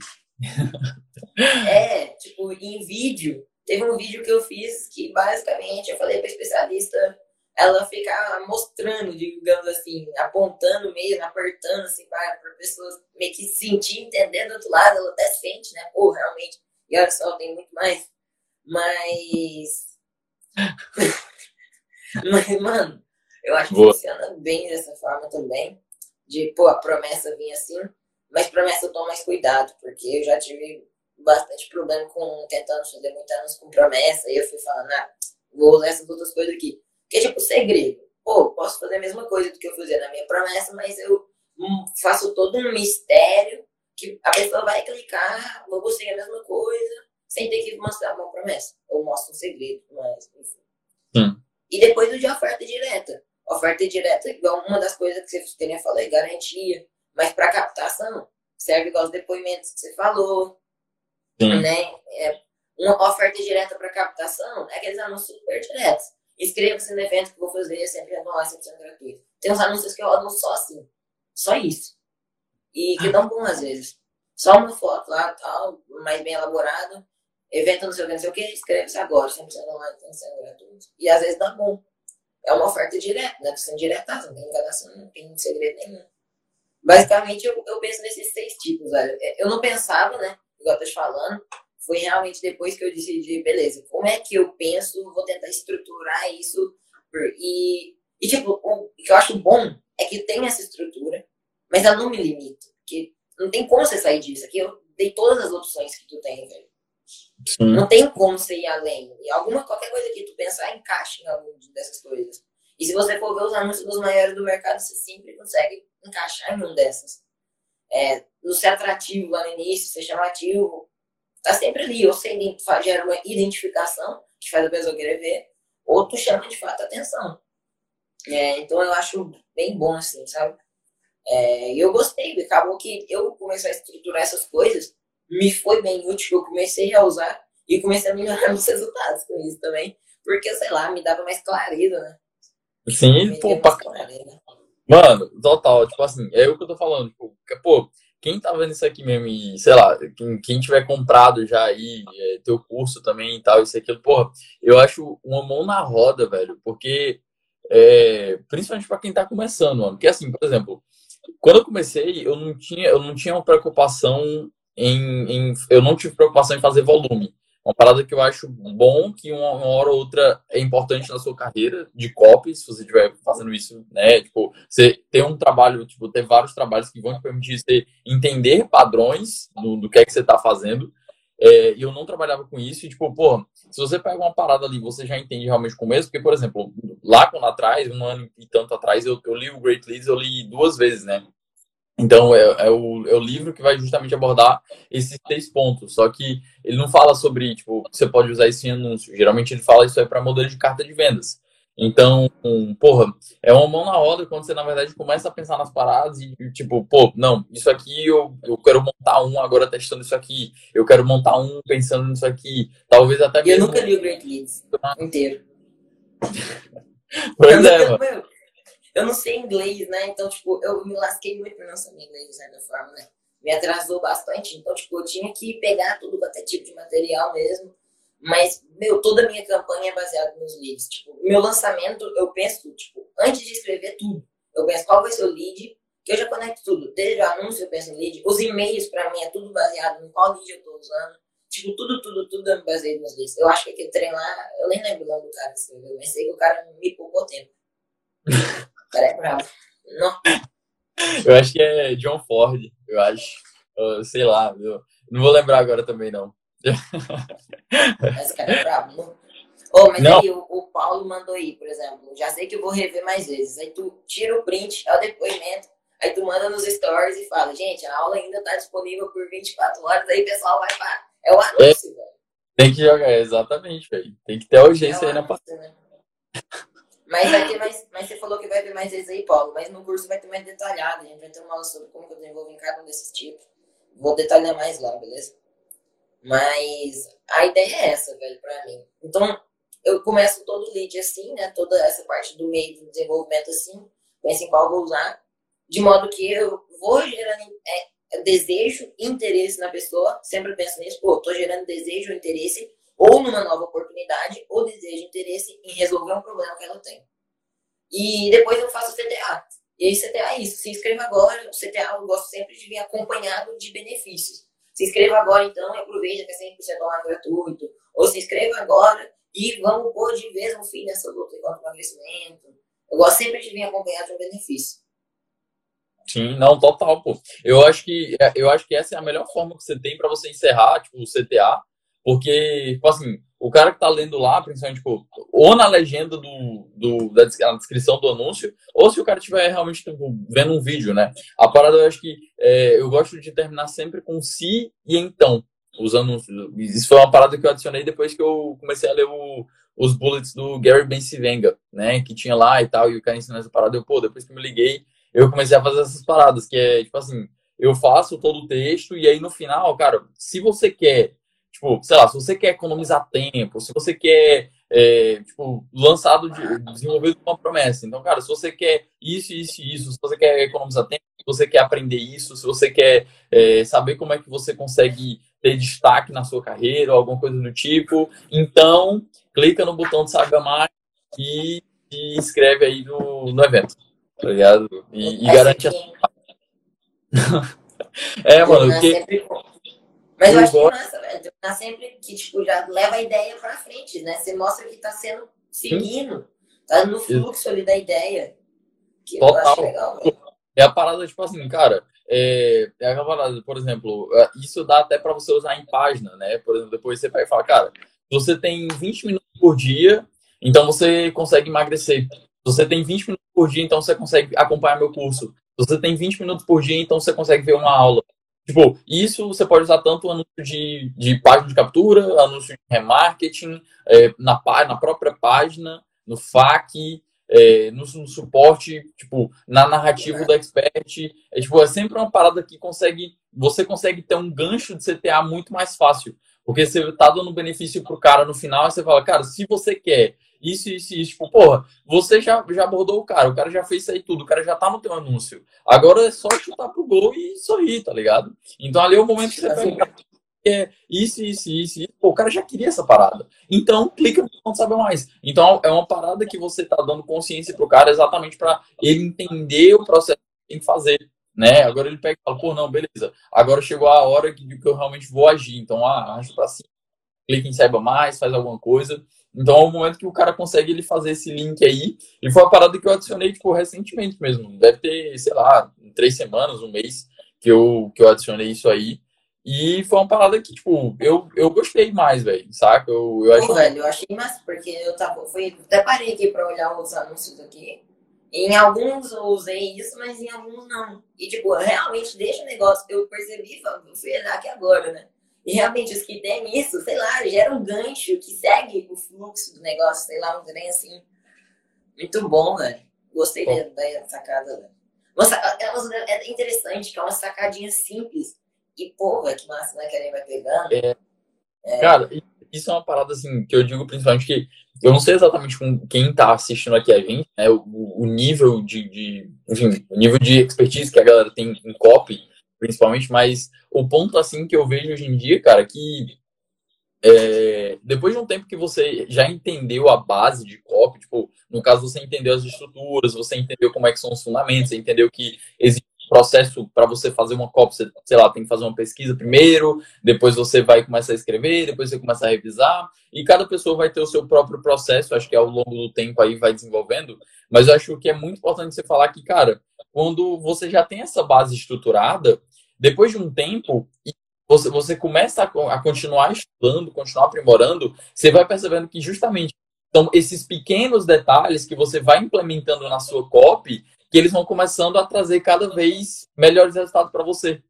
É, tipo, em vídeo. Teve um vídeo que eu fiz que basicamente eu falei para especialista ela fica mostrando, digamos assim, apontando mesmo, apertando assim para pessoas meio que sentir, entender do outro lado, ela até sente, né? Pô, realmente, e olha só, tem muito mais. Mas. Mas, mano, eu acho que Boa. funciona bem dessa forma também. De, pô, a promessa vinha assim, mas promessa eu tomo mais cuidado, porque eu já tive bastante problema com tentando fazer muitos anos com promessa, e eu fui falando, ah, vou usar essas outras coisas aqui. Que é tipo segredo. Pô, posso fazer a mesma coisa do que eu fazia na minha promessa, mas eu faço todo um mistério que a pessoa vai clicar, vou conseguir a mesma coisa, sem ter que mostrar uma promessa. Eu mostro um segredo, mas enfim. Hum. E depois o de oferta direta. Oferta direta, igual uma das coisas que você queria falar, é garantia. Mas para captação, serve igual os depoimentos que você falou. Sim. Né? É, uma oferta direta para captação é aqueles anúncios super diretos. Inscreva-se no evento que eu vou fazer, sempre anual, 100% gratuito. Tem uns anúncios que eu rodam só assim. Só isso. E que dão bom às vezes. Só uma foto lá, tal, mais bem elaborado. Evento não sei o que, não sei o que, escreve-se agora, sempre sendo online, tem sendo gratuito. E às vezes dá bom. É uma oferta direta, né? Sendo direta, não tem enganação, não tem segredo nenhum. Basicamente, eu, eu penso nesses seis tipos, velho. É, eu não pensava, né? Igual eu tô te falando, foi realmente depois que eu decidi, beleza, como é que eu penso, vou tentar estruturar isso. E, e tipo, o que eu acho bom é que tem essa estrutura, mas ela não me limita. Porque não tem como você sair disso. Aqui eu dei todas as opções que tu tem, velho. Sim. Não tem como você ir além. E alguma, qualquer coisa que tu pensar encaixa em alguma dessas coisas. E se você for ver os anúncios dos maiores do mercado, você sempre consegue encaixar em um dessas. É, no ser atrativo lá no início, ser chamativo, tá sempre ali. Ou você gera uma identificação, que faz a pessoa querer ver, ou tu chama de fato a atenção. É, então eu acho bem bom, assim, sabe? É, eu gostei, acabou que eu comecei a estruturar essas coisas, me foi bem útil, eu comecei a usar e comecei a melhorar meus resultados com isso também, porque, sei lá, me dava mais clareza, né? Sim, pô, pra... Mano, total, tipo assim, é o que eu tô falando, tipo, pô, quem tá vendo isso aqui mesmo e, sei lá, quem, quem tiver comprado já aí, é, teu curso também e tal, isso aqui, porra, eu acho uma mão na roda, velho, porque, é, principalmente para quem tá começando, mano, porque assim, por exemplo, quando eu comecei, eu não tinha, eu não tinha uma preocupação em, em eu não tive preocupação em fazer volume. Uma parada que eu acho bom, que uma, uma, hora ou outra é importante na sua carreira de copy, se você estiver fazendo isso, né? Tipo, você ter um trabalho, tipo, ter vários trabalhos que vão te permitir você entender padrões do, do que é que você está fazendo. É, eu não trabalhava com isso, e tipo, pô, se você pega uma parada ali, você já entende realmente o começo, porque, por exemplo, lá quando atrás, um ano e tanto atrás, eu, eu li o Great Leads, eu li duas vezes, né? Então, é, é, o, é o livro que vai justamente abordar esses três pontos. Só que ele não fala sobre, tipo, você pode usar isso em anúncio. Geralmente ele fala isso aí para modelo de carta de vendas. Então, porra, é uma mão na roda quando você, na verdade, começa a pensar nas paradas e, tipo, pô, não, isso aqui eu, eu quero montar um agora testando isso aqui. Eu quero montar um pensando nisso aqui. Talvez até mesmo... Eu nunca li o Great Leads inteiro. pois eu é, mano eu não sei inglês, né? Então, tipo, eu me lasquei muito saber inglês, de certa forma, né? Me atrasou bastante. Então, tipo, eu tinha que pegar tudo quanto é tipo de material mesmo. Mas, meu, toda a minha campanha é baseada nos leads. Tipo, meu lançamento, eu penso, tipo, antes de escrever tudo, eu penso qual vai ser o lead, que eu já conecto tudo. Desde o anúncio eu penso em lead. Os e-mails, pra mim, é tudo baseado em qual lead eu tô usando. Tipo, tudo, tudo, tudo eu me baseio nos leads. Eu acho que aquele trem lá, eu nem lembro o nome do cara que escreveu, mas sei que o cara me poupou tempo. cara é bravo. Não. Eu acho que é John Ford, eu acho. Eu, sei lá, eu não vou lembrar agora também, não. Mas cara é bravo. Oh, mas não. aí o, o, Paulo mandou aí, por exemplo. Já sei que eu vou rever mais vezes. Aí tu tira o print, é o depoimento. Aí tu manda nos stories e fala, gente, a aula ainda tá disponível por 24 horas, aí o pessoal vai para. É o anúncio, é, velho. Tem que jogar, exatamente, velho. Tem que ter urgência é aí na parte. Né? Mas vai ter mais. Mas você falou que vai ter mais vezes aí, Paulo. Mas no curso vai ter mais detalhado. A gente vai ter uma aula sobre como eu desenvolvo em cada um desses tipos. Vou detalhar mais lá, beleza? Mas a ideia é essa, velho, pra mim. Então, eu começo todo o lead assim, né? Toda essa parte do meio do desenvolvimento assim. Penso em qual vou usar. De modo que eu vou gerando é, desejo e interesse na pessoa. Sempre penso nisso. Pô, tô gerando desejo e interesse ou numa nova oportunidade, ou deseja interesse em resolver um problema que ela tem. E depois eu faço o CTA. E aí, CTA é isso. Se inscreva agora. O CTA eu gosto sempre de vir acompanhado de benefícios. Se inscreva agora, então, e aproveita que é 100% online gratuito. Ou se inscreva agora e vamos pôr de vez no fim dessa luta contra o emagrecimento. Eu gosto sempre de vir acompanhado de um benefício. Sim, não, total, pô. Eu acho que, eu acho que essa é a melhor forma que você tem para você encerrar, tipo, o CTA, porque, tipo assim, o cara que tá lendo lá, principalmente, tipo, ou na legenda do, do, da descrição do anúncio, ou se o cara estiver realmente tipo, vendo um vídeo, né? A parada eu acho que é, eu gosto de terminar sempre com se e então, os anúncios. Isso foi uma parada que eu adicionei depois que eu comecei a ler o, os bullets do Gary Bensivenga, né? Que tinha lá e tal, e o cara ensinou essa parada. Eu, pô, depois que me liguei, eu comecei a fazer essas paradas, que é, tipo assim, eu faço todo o texto, e aí no final, cara, se você quer Tipo, sei lá, se você quer economizar tempo, se você quer, é, tipo, lançado, de, desenvolvido uma promessa. Então, cara, se você quer isso, isso e isso, se você quer economizar tempo, você quer aprender isso, se você quer é, saber como é que você consegue ter destaque na sua carreira ou alguma coisa do tipo, então clica no botão de Saiba Mais e, e inscreve aí no, no evento, tá ligado? E, e garante a... é, mano, porque... Mas eu, eu acho gosto... que massa, velho. Tá sempre que, tipo, já leva a ideia pra frente, né? Você mostra que tá sendo seguindo, tá no fluxo ali da ideia. Que Total. eu acho legal. É a parada, tipo assim, cara, é, é a parada, por exemplo, é, isso dá até para você usar em página, né? Por exemplo, depois você vai falar, cara, você tem 20 minutos por dia, então você consegue emagrecer. Você tem 20 minutos por dia, então você consegue acompanhar meu curso. Você tem 20 minutos por dia, então você consegue ver uma aula. Tipo, isso você pode usar tanto anúncio de, de página de captura, anúncio de remarketing, é, na, na própria página, no FAQ, é, no, no, suporte, tipo, na narrativa do expert. É, tipo, é sempre uma parada que consegue. Você consegue ter um gancho de CTA muito mais fácil. Porque você tá dando benefício pro cara no final, e você fala, cara, se você quer isso, isso, isso, tipo, porra, você já, já abordou o cara, o cara já fez isso aí tudo, o cara já tá no teu anúncio. Agora é só chutar pro gol e sorrir, tá ligado? Então ali é o momento que você pega é isso, isso, isso, isso. Pô, o cara já queria essa parada. Então, clica no não sabe mais. Então, é uma parada que você tá dando consciência pro cara exatamente para ele entender o processo que tem que fazer. Né? Agora ele pega e fala, pô, não, beleza. Agora chegou a hora que, que eu realmente vou agir. Então, ah, acho pra cima. Clica em saiba mais, faz alguma coisa. Então, é o momento que o cara consegue ele fazer esse link aí. E foi uma parada que eu adicionei, tipo, recentemente mesmo. Deve ter, sei lá, três semanas, um mês que eu, que eu adicionei isso aí. E foi uma parada que, tipo, eu, eu gostei mais, velho, saca? Eu, eu achei... Pô, velho, eu achei massa, porque eu tava, fui, até parei aqui pra olhar os anúncios aqui. Em alguns eu usei isso, mas em alguns não. E, tipo, realmente deixa o negócio. Eu percebi, eu fui olhar aqui agora, né? E realmente os que tem isso, sei lá, gera um gancho que segue o fluxo do negócio, sei lá, um trem assim. Muito bom, velho. Gostei da, da sacada, velho. É, é interessante que é uma sacadinha simples e, porra, que massa, né? Que a vai pegando. É. É. Cara, isso é uma parada assim que eu digo principalmente que eu não sei exatamente com quem tá assistindo aqui a gente, né? O, o nível de, de, enfim, o nível de expertise que a galera tem em copy, principalmente, mas o ponto assim que eu vejo hoje em dia, cara, que é, depois de um tempo que você já entendeu a base de copy, tipo, no caso você entendeu as estruturas, você entendeu como é que são os fundamentos, você entendeu que existe processo para você fazer uma cópia, você, sei lá, tem que fazer uma pesquisa primeiro, depois você vai começar a escrever, depois você começa a revisar, e cada pessoa vai ter o seu próprio processo, acho que ao longo do tempo aí vai desenvolvendo, mas eu acho que é muito importante você falar que, cara, quando você já tem essa base estruturada, depois de um tempo, você, você começa a, a continuar estudando, continuar aprimorando, você vai percebendo que justamente são esses pequenos detalhes que você vai implementando na sua copy que eles vão começando a trazer cada vez melhores resultados para você.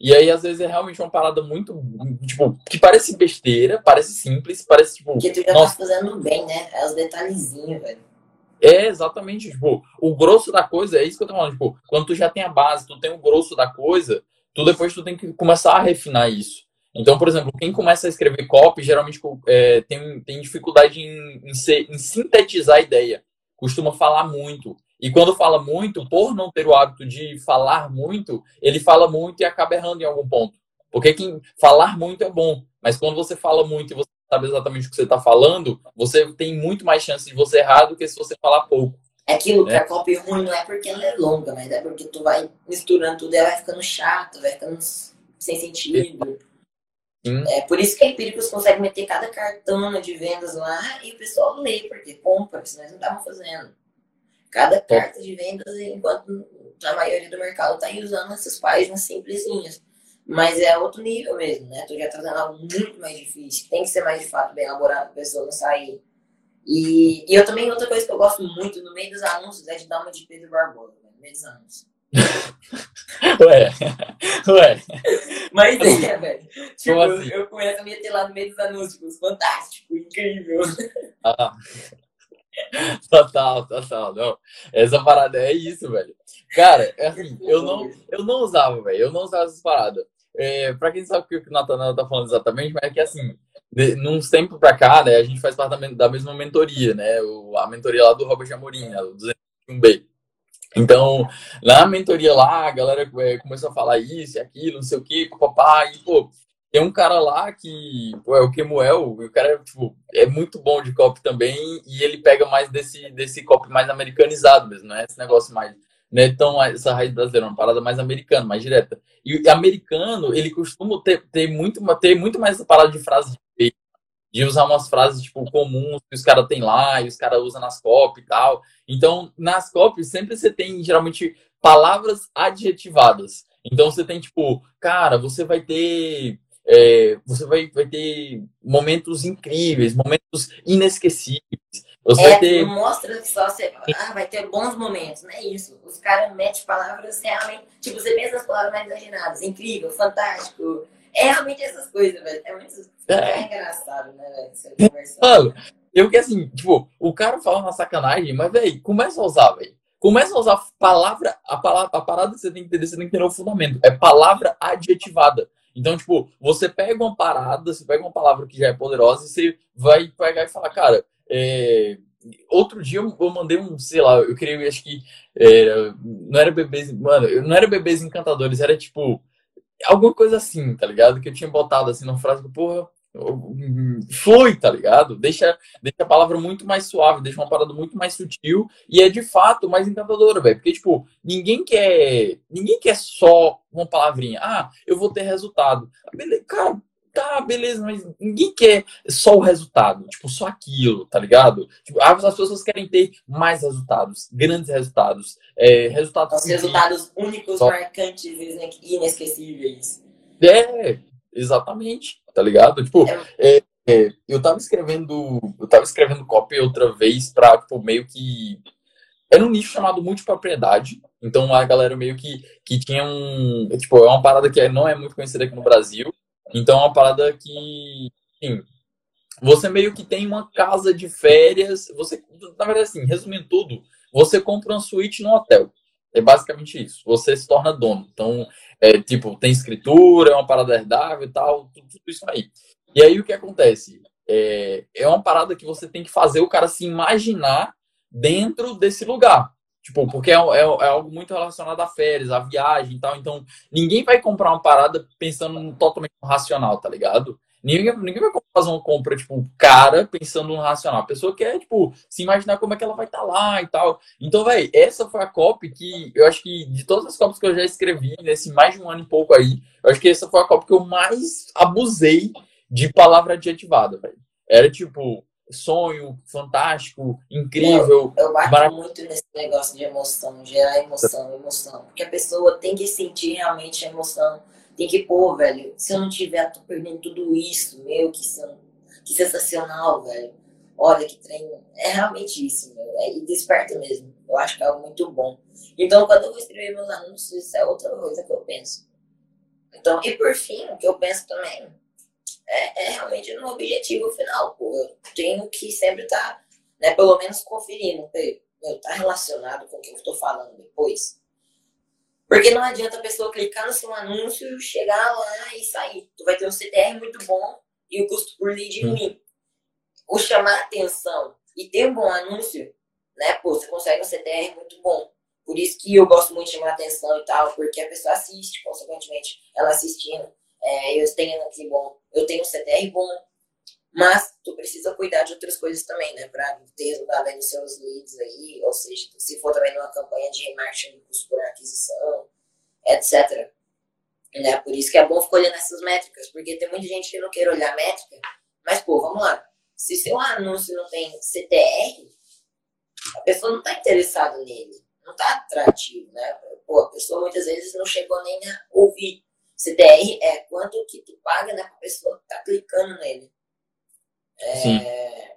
E aí, às vezes, é realmente uma parada muito, tipo, que parece besteira, parece simples, parece, tipo... Que tu já tá nossa... tá fazendo bem, né? É os detalhezinhos, velho. É, exatamente, tipo, o grosso da coisa, é isso que eu tô falando, tipo, quando tu já tem a base, tu tem o grosso da coisa, tu depois tu tem que começar a refinar isso. Então, por exemplo, quem começa a escrever copy, geralmente é, tem, tem dificuldade em, em, ser, em sintetizar a ideia. Costuma falar muito. E quando fala muito, por não ter o hábito de falar muito, ele fala muito e acaba errando em algum ponto. Porque quem falar muito é bom, mas quando você fala muito e você sabe exatamente o que você está falando, você tem muito mais chance de você errar do que se você falar pouco. É aquilo que a cópia ruim não é porque ela é longa, mas é porque tu vai misturando tudo e ela vai ficando chato, vai ficando sem sentido. Sim. É por isso que a Empíricos consegue meter cada cartão de vendas lá e o pessoal lê, porque compra, senão eles não estavam fazendo. Cada carta de vendas, enquanto a maioria do mercado está usando essas páginas simplesinhas. Mas é outro nível mesmo, né? Tu já tá fazendo algo muito mais difícil. Tem que ser mais de fato bem elaborado para a pessoa não sair. E, e eu também, outra coisa que eu gosto muito no meio dos anúncios é de dar uma de Pedro Barbosa, né? no meio dos anúncios. ué, ué. Mas é, velho. Tipo, assim? eu começo a meter lá no meio dos anúncios, fantástico, incrível. Ah. Total, total. Não. Essa parada é isso, velho. Cara, é assim, eu não, eu não usava, velho. Eu não usava essas paradas. É, pra quem sabe o que o Nathanael tá falando exatamente, mas é que assim, de, uns tempos pra cá, né, a gente faz parte da, da mesma mentoria, né? O, a mentoria lá do Robert Amorim, né, o 201B. Então, na mentoria lá, a galera é, começou a falar isso e aquilo, não sei o que, papai, e, pô, tem um cara lá que pô, é o Kemuel, o cara tipo, é muito bom de copy também, e ele pega mais desse, desse copy mais americanizado mesmo, não é esse negócio mais, não é tão essa raiz brasileira, é uma parada mais americana, mais direta. E americano, ele costuma ter, ter, muito, ter muito mais essa parada de frase de de usar umas frases tipo comuns que os caras têm lá e os caras usam nas copy e tal. Então, nas copies sempre você tem geralmente palavras adjetivadas. Então você tem tipo, cara, você vai ter é, você vai, vai ter momentos incríveis, momentos inesquecíveis. Você é, ter... mostra que só você ah, vai ter bons momentos, não é isso. Os caras metem palavras realmente. Tipo, você pensa nas palavras mais imaginadas. Incrível, fantástico. É realmente essas coisas, velho. É muito é. é engraçado, né, velho? Mano, eu que assim, tipo, o cara fala uma sacanagem, mas, velho, começa a usar, velho. Começa a usar palavra, a palavra, a parada que você tem que entender, você tem que entender o fundamento. É palavra adjetivada. Então, tipo, você pega uma parada, você pega uma palavra que já é poderosa e você vai pegar e falar, cara, é... outro dia eu mandei um, sei lá, eu queria, acho que era, não era bebês, mano, não era bebês encantadores, era tipo, alguma coisa assim, tá ligado? Que eu tinha botado assim numa frase, porra, flui, tá ligado? Deixa, deixa a palavra muito mais suave, deixa uma parada muito mais sutil e é de fato mais encantadora, velho. Porque, tipo, ninguém quer. Ninguém quer só uma palavrinha. Ah, eu vou ter resultado. Beleza, cara, tá, beleza, mas ninguém quer só o resultado, tipo, só aquilo, tá ligado? Tipo, as pessoas querem ter mais resultados, grandes resultados, é, resultados. Os resultados únicos, só... marcantes e inesquecíveis. É, exatamente tá ligado? Tipo, é, é, eu tava escrevendo, eu tava escrevendo copy outra vez pra, tipo, meio que era um nicho chamado multipropriedade. Então a galera meio que, que tinha um. Tipo, é uma parada que não é muito conhecida aqui no Brasil. Então é uma parada que. Enfim, você meio que tem uma casa de férias. Você, na verdade, assim, resumindo tudo, você compra uma suíte no hotel. É basicamente isso. Você se torna dono. Então, é, tipo, tem escritura, é uma parada herdável e tal, tudo, tudo isso aí. E aí o que acontece? É, é uma parada que você tem que fazer o cara se imaginar dentro desse lugar. Tipo, porque é, é, é, algo muito relacionado a férias, a viagem e tal. Então, ninguém vai comprar uma parada pensando totalmente racional, tá ligado? Ninguém, ninguém vai fazer uma compra, tipo, cara, pensando no racional. A pessoa quer, tipo, se imaginar como é que ela vai estar tá lá e tal. Então, velho, essa foi a copy que eu acho que de todas as copies que eu já escrevi, nesse mais de um ano e pouco aí, eu acho que essa foi a copy que eu mais abusei de palavra adjetivada, velho. Era tipo, sonho, fantástico, incrível. Eu, eu bato marav... muito nesse negócio de emoção, gerar emoção, emoção. Porque a pessoa tem que sentir realmente a emoção tem que, pô, velho, se eu não tiver, tô perdendo tudo isso, meu, que, que sensacional, velho. Olha que treino. É realmente isso, meu. É, e desperta mesmo. Eu acho que é algo muito bom. Então, quando eu vou escrever meus anúncios, isso é outra coisa que eu penso. Então, e por fim, o que eu penso também é, é realmente no objetivo final. Eu tenho que sempre estar, tá, né, pelo menos conferindo, meu, tá relacionado com o que eu estou falando depois. Porque não adianta a pessoa clicar no seu anúncio, chegar lá e sair. Tu vai ter um CTR muito bom e o custo por lead ruim. O chamar atenção e ter um bom anúncio, né? Pô, você consegue um CTR muito bom. Por isso que eu gosto muito de chamar atenção e tal, porque a pessoa assiste, consequentemente, ela assistindo. É, eu tenho aqui bom, eu tenho um CTR bom, mas tu precisa cuidar de outras coisas também, né? Pra ter resultado aí nos seus leads aí, ou seja, se for também numa campanha de remarketing custo por aquisição, etc. Né? Por isso que é bom ficar olhando essas métricas, porque tem muita gente que não quer olhar métrica, mas, pô, vamos lá. Se seu anúncio não tem CTR, a pessoa não está interessada nele, não está atrativo, né? Pô, a pessoa muitas vezes não chegou nem a ouvir. CTR é quanto que tu paga né, para pessoa que tá clicando nele. É,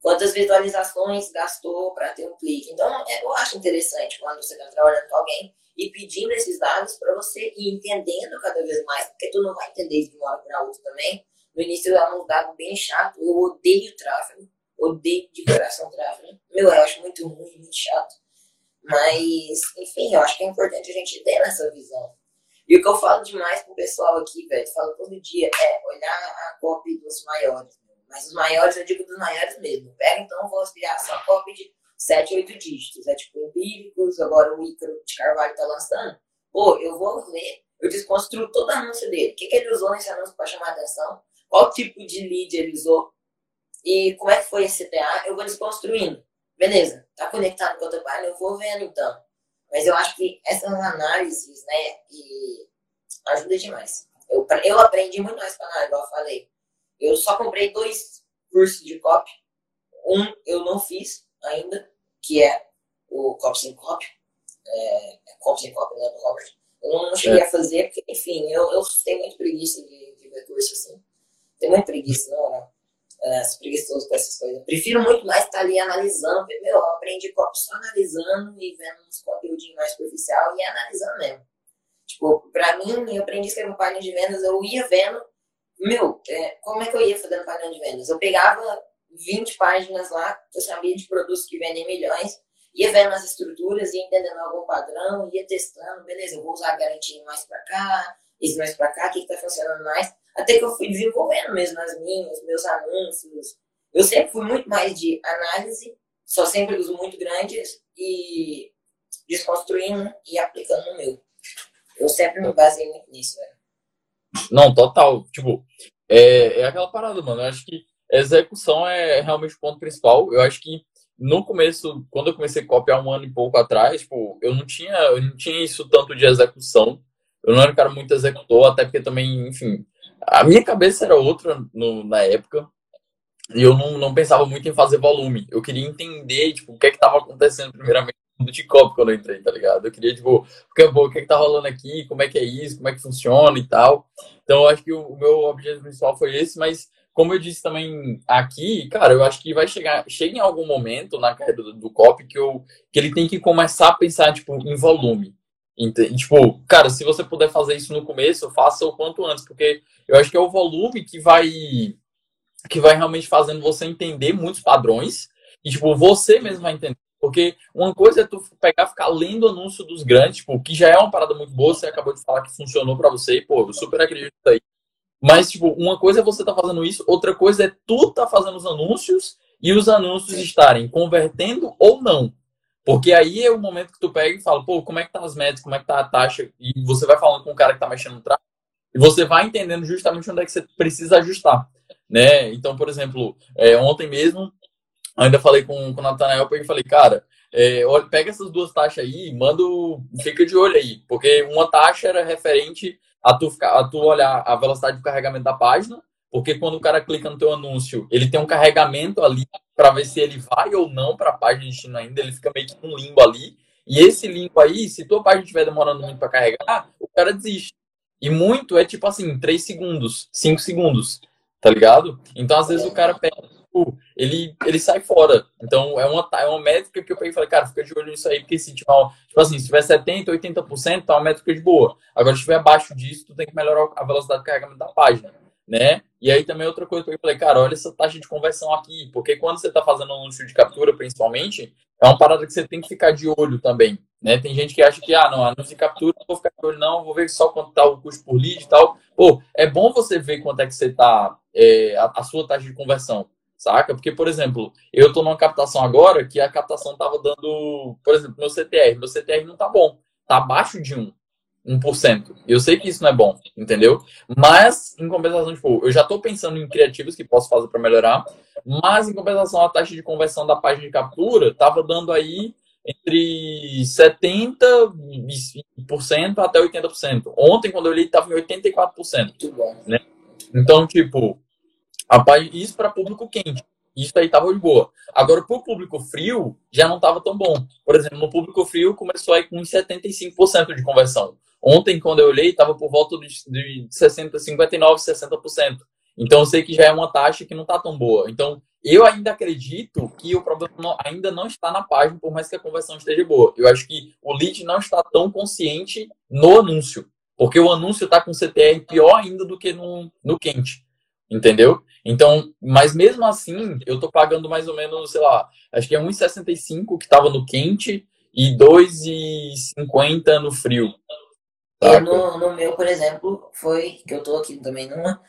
quantas visualizações gastou para ter um clique. Então, é, eu acho interessante quando você está trabalhando com alguém e pedindo esses dados para você ir entendendo cada vez mais, porque tu não vai entender de uma hora para outra também. No início é um dado bem chato, eu odeio tráfego, odeio de coração tráfego. Meu, eu acho muito ruim, muito chato. Mas, enfim, eu acho que é importante a gente ter essa visão. E o que eu falo demais pro pessoal aqui, velho, falo todo dia, é olhar a copy dos maiores. Mas os maiores, eu digo dos maiores mesmo. Pega então, vou criar só copy de sete, oito dígitos. É tipo empíricos, agora o Ícaro de Carvalho tá lançando. Pô, eu vou ver, eu desconstruo todo o anúncio dele. O que, que ele usou nesse anúncio para chamar a atenção? Qual tipo de lead ele usou? E como é que foi esse CTA? Eu vou desconstruindo. Beleza, tá conectado com a outra página, eu vou vendo então. Mas eu acho que essas análises, né, e ajuda demais. Eu, eu aprendi muito mais com análise, igual eu falei. Eu só comprei dois cursos de copy. Um eu não fiz ainda, que é o Copy sem Copy. É, é Copy sem Copy, né, do Robert. Eu não, não cheguei é. a fazer, porque, enfim, eu, eu tenho muito preguiça de, de ver curso assim. Tenho muita preguiça, não, não. É, preguiçoso com essas coisas. Prefiro muito mais estar ali analisando. Meu, eu aprendi copy só analisando e vendo uns conteúdinhos mais superficial e analisando mesmo. Tipo, pra mim, eu aprendi a escrever página de vendas, eu ia vendo, meu, é, como é que eu ia fazendo página de vendas? Eu pegava 20 páginas lá, eu sabia de produtos que vendem milhões, ia vendo as estruturas, ia entendendo algum padrão, ia testando, beleza, eu vou usar a garantia mais pra cá, isso mais pra cá, o que, que tá funcionando mais, até que eu fui desenvolvendo mesmo as minhas, meus anúncios. Eu sempre fui muito mais de análise, só sempre uso muito grandes e desconstruindo e aplicando no meu. Eu sempre me baseei muito nisso, velho. Não, total. Tipo, é, é aquela parada, mano. Eu acho que execução é realmente o ponto principal. Eu acho que no começo, quando eu comecei a copiar um ano e pouco atrás, tipo, eu não tinha, eu não tinha isso tanto de execução. Eu não era um cara muito executor, até porque também, enfim, a minha cabeça era outra no, na época. E eu não, não pensava muito em fazer volume. Eu queria entender, tipo, o que é que estava acontecendo primeiramente do T-Cop quando eu entrei, tá ligado? Eu queria, tipo, que, é o que é que tá rolando aqui, como é que é isso, como é que funciona e tal. Então, eu acho que o, o meu objetivo principal foi esse, mas como eu disse também aqui, cara, eu acho que vai chegar, chega em algum momento na carreira do, do cop que, eu, que ele tem que começar a pensar, tipo, em volume. Entende? Tipo, cara, se você puder fazer isso no começo, faça o quanto antes, porque eu acho que é o volume que vai que vai realmente fazendo você entender muitos padrões e tipo, você mesmo vai entender. Porque uma coisa é tu pegar ficar lendo anúncio dos grandes, tipo, que já é uma parada muito boa, você acabou de falar que funcionou para você, e, pô, eu super acredito aí. Mas, tipo, uma coisa é você tá fazendo isso, outra coisa é tu tá fazendo os anúncios e os anúncios estarem convertendo ou não. Porque aí é o momento que tu pega e fala, pô, como é que tá as médias, como é que tá a taxa, e você vai falando com o cara que tá mexendo no tráfego, e você vai entendendo justamente onde é que você precisa ajustar, né? Então, por exemplo, é, ontem mesmo, ainda falei com, com o Natanael, e falei, cara, é, olha, pega essas duas taxas aí e manda, fica de olho aí, porque uma taxa era referente a tu, ficar, a tu olhar a velocidade de carregamento da página, porque quando o cara clica no teu anúncio, ele tem um carregamento ali para ver se ele vai ou não para a página de destino ainda, ele fica meio que um limbo ali. E esse limbo aí, se tua página estiver demorando muito para carregar, o cara desiste. E muito é tipo assim, 3 segundos, 5 segundos, tá ligado? Então, às vezes, o cara pega, tipo, ele, ele sai fora. Então, é uma, é uma métrica que eu peguei e falei, cara, fica de olho nisso aí, porque se tiver, tipo assim, se tiver 70%, 80%, tá uma métrica de boa. Agora, se tiver abaixo disso, tu tem que melhorar a velocidade de carregamento da página né? E aí também outra coisa que eu falei, cara, olha essa taxa de conversão aqui, porque quando você está fazendo um anúncio de captura, principalmente, é uma parada que você tem que ficar de olho também, né? Tem gente que acha que, ah, não, anúncio de captura, não vou ficar de olho não, vou ver só quanto tá o custo por lead e tal. Pô, é bom você ver quanto é que você tá, é, a, a, sua taxa de conversão, saca? Porque, por exemplo, eu tô numa captação agora que a captação tava dando, por exemplo, meu CTR, meu CTR não tá bom, tá abaixo de 1. 1%. Eu sei que isso não é bom, entendeu? Mas, em compensação, tipo, eu já estou pensando em criativos que posso fazer para melhorar, mas, em compensação, a taxa de conversão da página de captura estava dando aí entre 70% até 80%. Ontem, quando eu olhei, estava em 84%. Né? Então, tipo, a página, isso para público quente. Isso aí estava de boa. Agora, para o público frio, já não estava tão bom. Por exemplo, no público frio começou aí com 75% de conversão. Ontem, quando eu olhei, estava por volta de, de 60, 59, 60%. Então, eu sei que já é uma taxa que não está tão boa. Então, eu ainda acredito que o problema ainda não está na página, por mais que a conversão esteja boa. Eu acho que o lead não está tão consciente no anúncio. Porque o anúncio está com CTR pior ainda do que no, no quente. Entendeu? Então, mas mesmo assim, eu tô pagando mais ou menos, sei lá, acho que é 1,65 que estava no quente e 2,50 no frio. Eu, no, no, meu, por exemplo, foi que eu tô aqui também numa.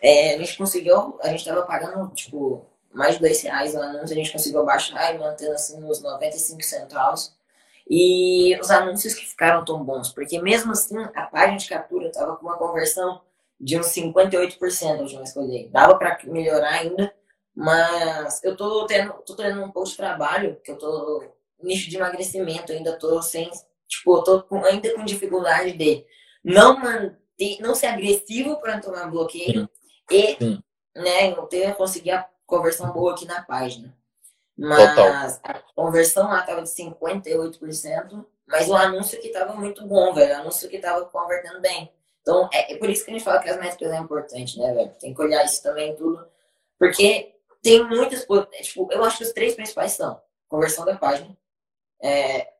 É, a gente conseguiu, a gente tava pagando, tipo, mais de dois reais o anúncio, a gente conseguiu baixar e mantendo assim nos 95 centavos. E os anúncios que ficaram tão bons, porque mesmo assim a página de captura estava com uma conversão de uns 58% a última escolher. Dava para melhorar ainda, mas eu tô tendo, tô tendo um pouco de trabalho, que eu tô nicho de emagrecimento, ainda tô sem, tipo, eu tô com, ainda com dificuldade de não manter, não ser agressivo para tomar bloqueio e, né, eu ter conseguir a conversão boa aqui na página. Mas Total. a conversão lá tava de 58%, mas o anúncio aqui tava muito bom, velho. O anúncio que tava convertendo bem. Então, é, é, por isso que a gente fala que as métricas é importante, né, velho? Tem que olhar isso também tudo. Porque tem muitas. Tipo, eu acho que os três principais são conversão da página, é,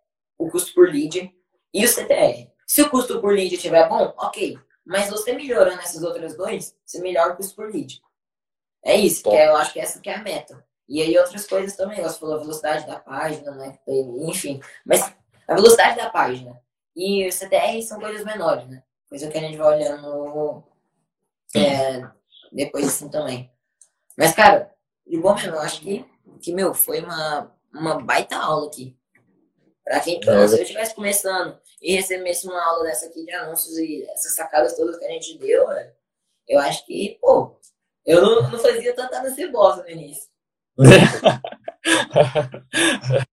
o custo por lead e o CTR. Se o custo por lead estiver bom, ok. Mas você melhorando essas outras dois, você melhora o custo por lead. É isso, que é, eu acho que essa que é a meta. E aí outras coisas também, você falou a velocidade da página, né? Enfim. Mas a velocidade da página e o CTR são coisas menores, né? Coisa que a gente vai olhando é, depois assim também. Mas, cara, de bom mesmo, eu acho que, que meu, foi uma, uma baita aula aqui. Pra quem, é. se eu estivesse começando e recebesse uma aula dessa aqui de anúncios e essas sacadas todas que a gente deu, eu acho que, pô, eu não, não fazia tanta bosta no início.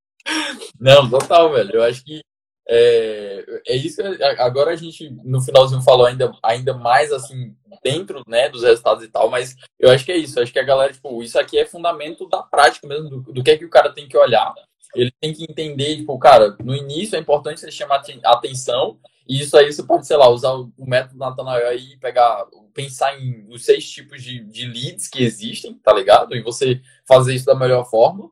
Não, total, velho. Eu acho que é, é isso. Agora a gente no finalzinho falou ainda, ainda mais assim dentro, né, dos resultados e tal. Mas eu acho que é isso. Acho que a galera tipo, isso aqui é fundamento da prática mesmo do, do que é que o cara tem que olhar. Ele tem que entender, tipo, cara, no início é importante você chamar atenção e isso aí você pode, sei lá, usar o método Nathanael e pegar, pensar em os seis tipos de, de leads que existem, tá ligado? E você fazer isso da melhor forma.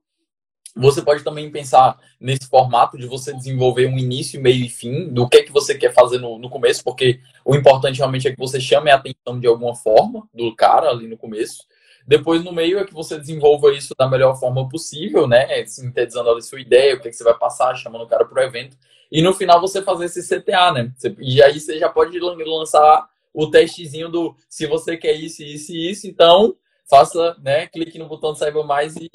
Você pode também pensar nesse formato de você desenvolver um início, meio e fim do que é que você quer fazer no, no começo, porque o importante realmente é que você chame a atenção de alguma forma do cara ali no começo. Depois, no meio, é que você desenvolva isso da melhor forma possível, né? Sintetizando ali sua ideia, o que, é que você vai passar, chamando o cara para o evento. E no final você fazer esse CTA, né? E aí você já pode lançar o testezinho do se você quer isso, isso e isso, então faça, né? Clique no botão Saiba Mais e,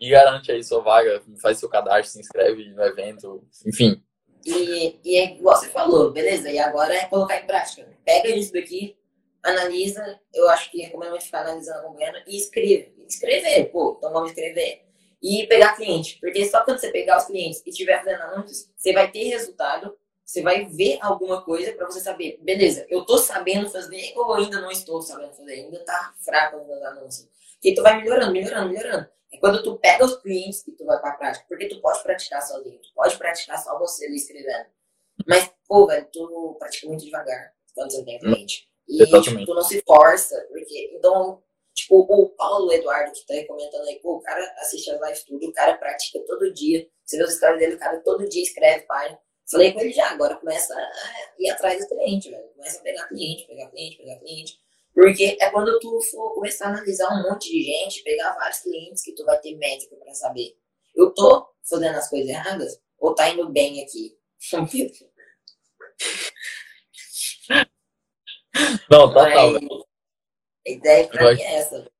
e garante aí sua vaga, faz seu cadastro, se inscreve no evento, enfim. E, e é igual você falou, beleza, e agora é colocar em prática. Pega isso daqui, analisa, eu acho que recomendo ficar analisando, acompanhando e escreve. Escrever, pô, então vamos escrever. E pegar cliente, porque só quando você pegar os clientes e estiver fazendo anúncios, você vai ter resultado, você vai ver alguma coisa para você saber, beleza, eu tô sabendo fazer ou ainda não estou sabendo fazer, ainda tá fraco nos meus anúncios. E tu vai melhorando, melhorando, melhorando. É quando tu pega os clientes que tu vai pra prática, porque tu pode praticar sozinho, tu pode praticar só você escrevendo. Mas, pô, velho, tu pratica muito devagar quando você tem cliente. E tipo, tu não se força, porque. Então, tipo, o Paulo Eduardo que tá comentando aí, pô, o cara assiste as lives tudo, o cara pratica todo dia. Você vê os stories dele, o cara todo dia escreve página. Falei com ele já, agora começa a ir atrás do cliente, velho. Começa a pegar cliente, pegar cliente, pegar cliente. Porque é quando tu for começar a analisar um monte de gente, pegar vários clientes que tu vai ter métrica para saber. Eu tô fazendo as coisas erradas ou tá indo bem aqui? Não, total. Mas, a ideia pra mim é essa.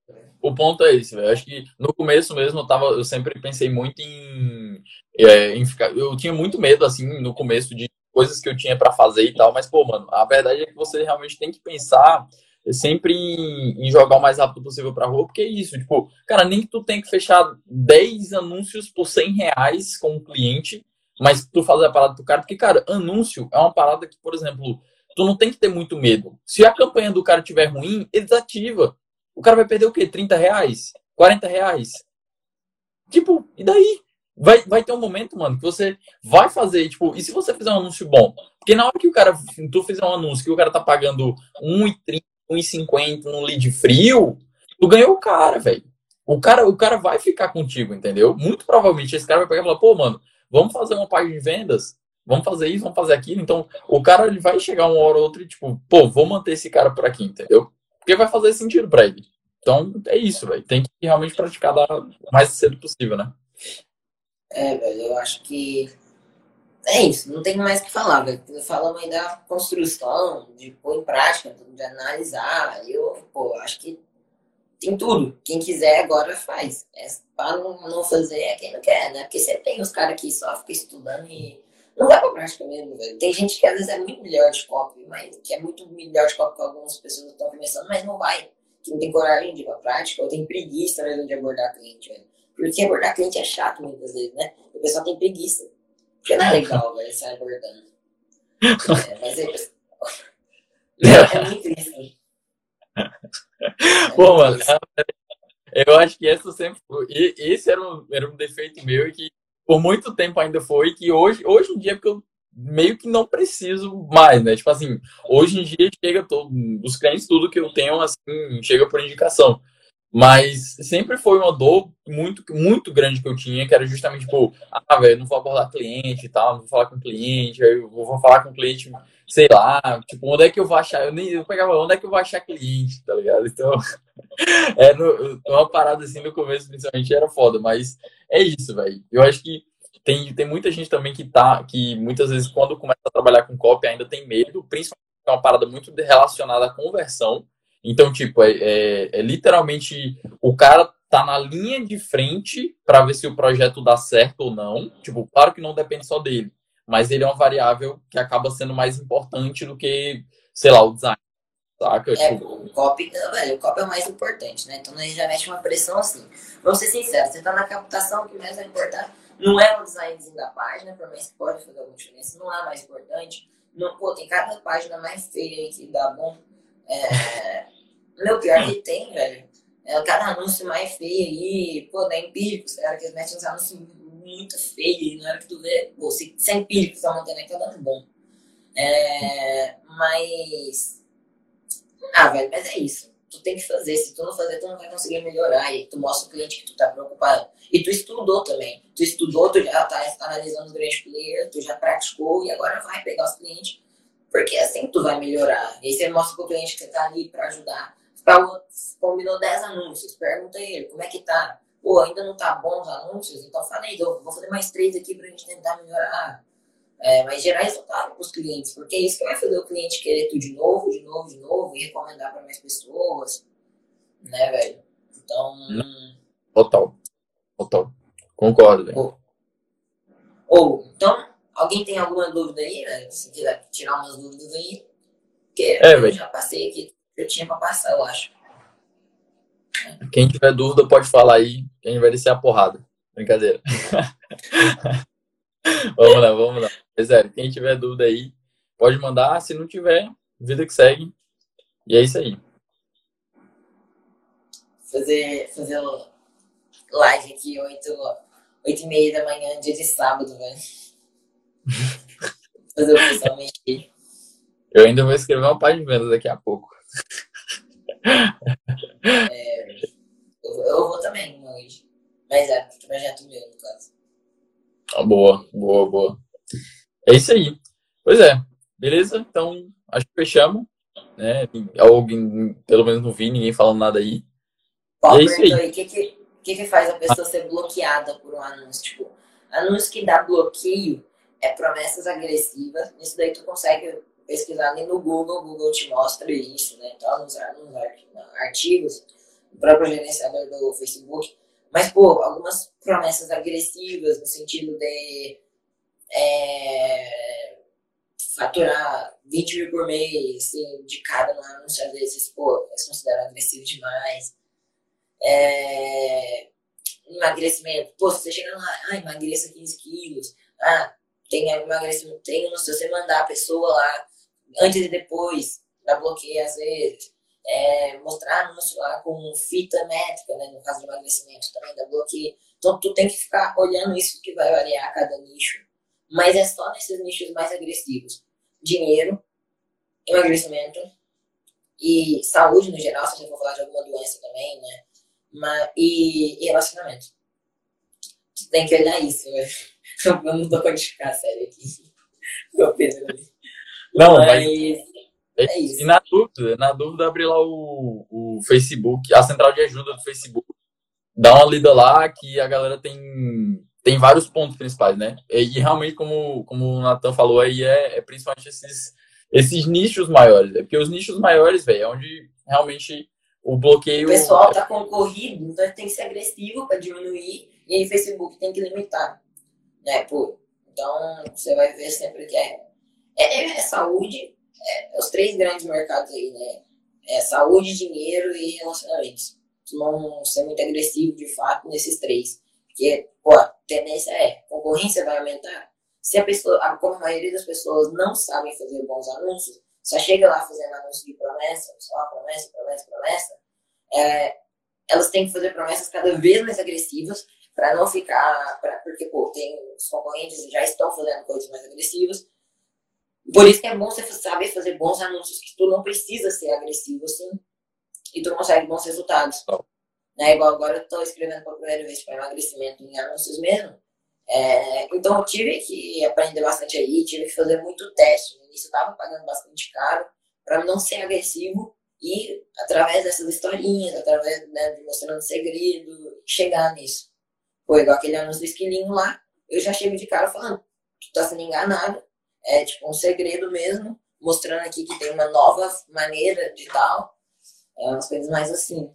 O ponto é esse, velho. Acho que no começo mesmo eu, tava, eu sempre pensei muito em, é, em ficar. Eu tinha muito medo, assim, no começo de coisas que eu tinha para fazer e tal, mas, pô, mano, a verdade é que você realmente tem que pensar sempre em, em jogar o mais rápido possível pra rua, porque é isso, tipo, cara, nem que tu tem que fechar 10 anúncios por 100 reais com o cliente, mas tu fazer a parada pro cara, porque, cara, anúncio é uma parada que, por exemplo, tu não tem que ter muito medo. Se a campanha do cara tiver ruim, ele desativa. O cara vai perder o quê? 30 reais? 40 reais? Tipo, e daí? Vai, vai ter um momento, mano, que você vai fazer, tipo, e se você fizer um anúncio bom? Porque na hora que o cara, tu fizer um anúncio que o cara tá pagando 1,30, 1,50 no lead frio, tu ganhou o cara, velho. O cara, o cara vai ficar contigo, entendeu? Muito provavelmente esse cara vai pegar e falar, pô, mano, vamos fazer uma página de vendas vamos fazer isso, vamos fazer aquilo. Então, o cara ele vai chegar uma hora ou outra e, tipo, pô, vou manter esse cara por aqui, entendeu? Porque vai fazer sentido para ele. Então, é isso, velho. Tem que realmente praticar o mais cedo possível, né? É, velho, eu acho que é isso, não tem mais o que falar, velho. Falamos aí da construção, de pôr em prática, de analisar. Eu, pô, acho que tem tudo. Quem quiser agora faz. É, para não, não fazer é quem não quer, né? Porque você tem os caras que só ficam estudando e não vai pra prática mesmo, velho. Tem gente que às vezes é muito melhor de copy, mas que é muito melhor de copy que algumas pessoas estão começando, mas não vai. Que não tem coragem de ir pra prática, ou tem preguiça mesmo de abordar cliente, velho. Porque abordar cliente é chato muitas vezes, né? O pessoal tem preguiça. Porque não é legal, velho, você abordando. É, mas é, é, é muito isso. Pô, mano, eu acho que essa sempre. Esse era um, era um defeito meu e que por muito tempo ainda foi, que hoje, hoje em dia, porque eu meio que não preciso mais, né? Tipo assim, hoje em dia chega todo, os clientes, tudo que eu tenho, assim, chega por indicação. Mas sempre foi uma dor muito, muito grande que eu tinha, que era justamente, tipo, ah, velho, não vou abordar cliente e tal, não vou falar com cliente, eu vou falar com cliente, sei lá, tipo, onde é que eu vou achar? Eu nem eu pegava, onde é que eu vou achar cliente, tá ligado? Então, é no, uma parada assim no começo, principalmente, era foda, mas é isso, velho. Eu acho que tem, tem muita gente também que tá, que muitas vezes quando começa a trabalhar com copy ainda tem medo, principalmente é uma parada muito relacionada à conversão, então, tipo, é, é, é literalmente o cara tá na linha de frente para ver se o projeto dá certo ou não. Tipo, claro que não depende só dele, mas ele é uma variável que acaba sendo mais importante do que, sei lá, o design. Saca? É, tipo... o copy, velho, o copy é o mais importante, né? Então ele já mexe uma pressão assim. Vamos ser sinceros, você tá na captação, o que mais vai importar não é o designzinho da página, por mais que pode fazer alguma diferença, não é mais importante. Não, pô, tem cada página mais feia aí que dá bom é, meu, pior que tem, velho. É, cada anúncio mais feio aí, pô, da Empíricos, cara, que eles metem uns anúncios muito feios, na hora que tu vê, pô, se, se é Empíricos tá mantendo aí, tá dando bom. É, mas. Ah, velho, mas é isso. Tu tem que fazer. Se tu não fazer, tu não vai conseguir melhorar. E tu mostra o cliente que tu tá preocupado. E tu estudou também. Tu estudou, tu já tá analisando os grandes players, tu já praticou e agora vai pegar os clientes porque assim tu vai melhorar. E aí você mostra pro cliente que você tá ali para ajudar. Combinou 10 anúncios, pergunta ele como é que tá. Pô, ainda não tá bom os anúncios? Então falei, eu vou fazer mais três aqui pra gente tentar melhorar. É, mas gerar resultado pros clientes, porque é isso que vai fazer o cliente querer tudo de novo, de novo, de novo, e recomendar para mais pessoas. Né, velho? Então. Total. Total. Concordo, velho. Ou, então, Alguém tem alguma dúvida aí, né? Se quiser tirar umas dúvidas aí. Porque é, eu já passei aqui. Eu tinha pra passar, eu acho. Quem tiver dúvida pode falar aí, que a gente vai descer a porrada. Brincadeira. vamos lá, vamos lá. É, quem tiver dúvida aí, pode mandar. Se não tiver, vida que segue. E é isso aí. Fazer, fazer live aqui, 8, 8 e meia da manhã, dia de sábado, velho. Fazer o pessoal mexer. Eu ainda vou escrever uma página de venda daqui a pouco. É, eu, eu, vou também hoje. Mas é projeto meu, no caso. Ah, boa, boa, boa. É isso aí. Pois é. Beleza? Então, acho que fechamos. Né? Alguém, pelo menos não vi ninguém falando nada aí. Qual é isso aí. O que, que, que, que faz a pessoa ser bloqueada por um anúncio? Tipo, anúncio que dá bloqueio é promessas agressivas. Isso daí tu consegue pesquisar ali no Google, o Google te mostra isso, né? Então, nos, nos artigos, o próprio gerenciador do Facebook. Mas, pô, algumas promessas agressivas no sentido de é, faturar 20 mil por mês, assim, de cada anúncio, às vezes, pô, eles consideram agressivo demais. É, emagrecimento, pô, você chega lá, ah, emagreça 15 quilos, ah, tem emagrecimento, tem, se você mandar a pessoa lá, antes e depois, dá bloqueio às vezes. É, mostrar anúncio lá com fita métrica, né, no caso de emagrecimento, também dá bloqueio. Então, tu tem que ficar olhando isso que vai variar cada nicho. Mas é só nesses nichos mais agressivos. Dinheiro, emagrecimento e saúde no geral, se a gente for falar de alguma doença também, né? Mas, e, e relacionamento. Tu tem que olhar isso, né? Eu não tô quantificar a série aqui. Meu ali. Não, mas. mas... É isso. E na dúvida, na dúvida, abre lá o, o Facebook, a central de ajuda do Facebook. Dá uma lida lá que a galera tem, tem vários pontos principais, né? E, e realmente, como, como o Natan falou aí, é, é, principalmente esses, esses nichos maiores. É porque os nichos maiores, velho, é onde realmente o bloqueio. O pessoal tá concorrido, então tem que ser agressivo para diminuir, e aí o Facebook tem que limitar. Né, pô? Então, você vai ver sempre que é, é, é saúde, é, os três grandes mercados aí, né? É saúde, dinheiro e relacionamentos. Não ser muito agressivo, de fato, nesses três. Porque, pô, a tendência é, concorrência vai aumentar. Se a pessoa, como a maioria das pessoas não sabem fazer bons anúncios, só chega lá fazendo anúncio de promessa, só promessa, promessa, promessa, é, elas têm que fazer promessas cada vez mais agressivas para não ficar, pra, porque pô, tem os concorrentes já estão fazendo coisas mais agressivas. Por isso que é bom você saber fazer bons anúncios, que tu não precisa ser agressivo assim, e tu consegue bons resultados. Né? Igual agora eu estou escrevendo pela primeira vez para emagrecimento em anúncios mesmo. É, então eu tive que aprender bastante aí, tive que fazer muito teste. No início eu estava pagando bastante caro para não ser agressivo e através dessas historinhas, através né, de mostrando segredo, chegar nisso. Foi igual aquele anúncio do esquilinho lá, eu já chego de cara falando, tu tá sendo enganado, é tipo um segredo mesmo, mostrando aqui que tem uma nova maneira de tal, é umas coisas mais assim.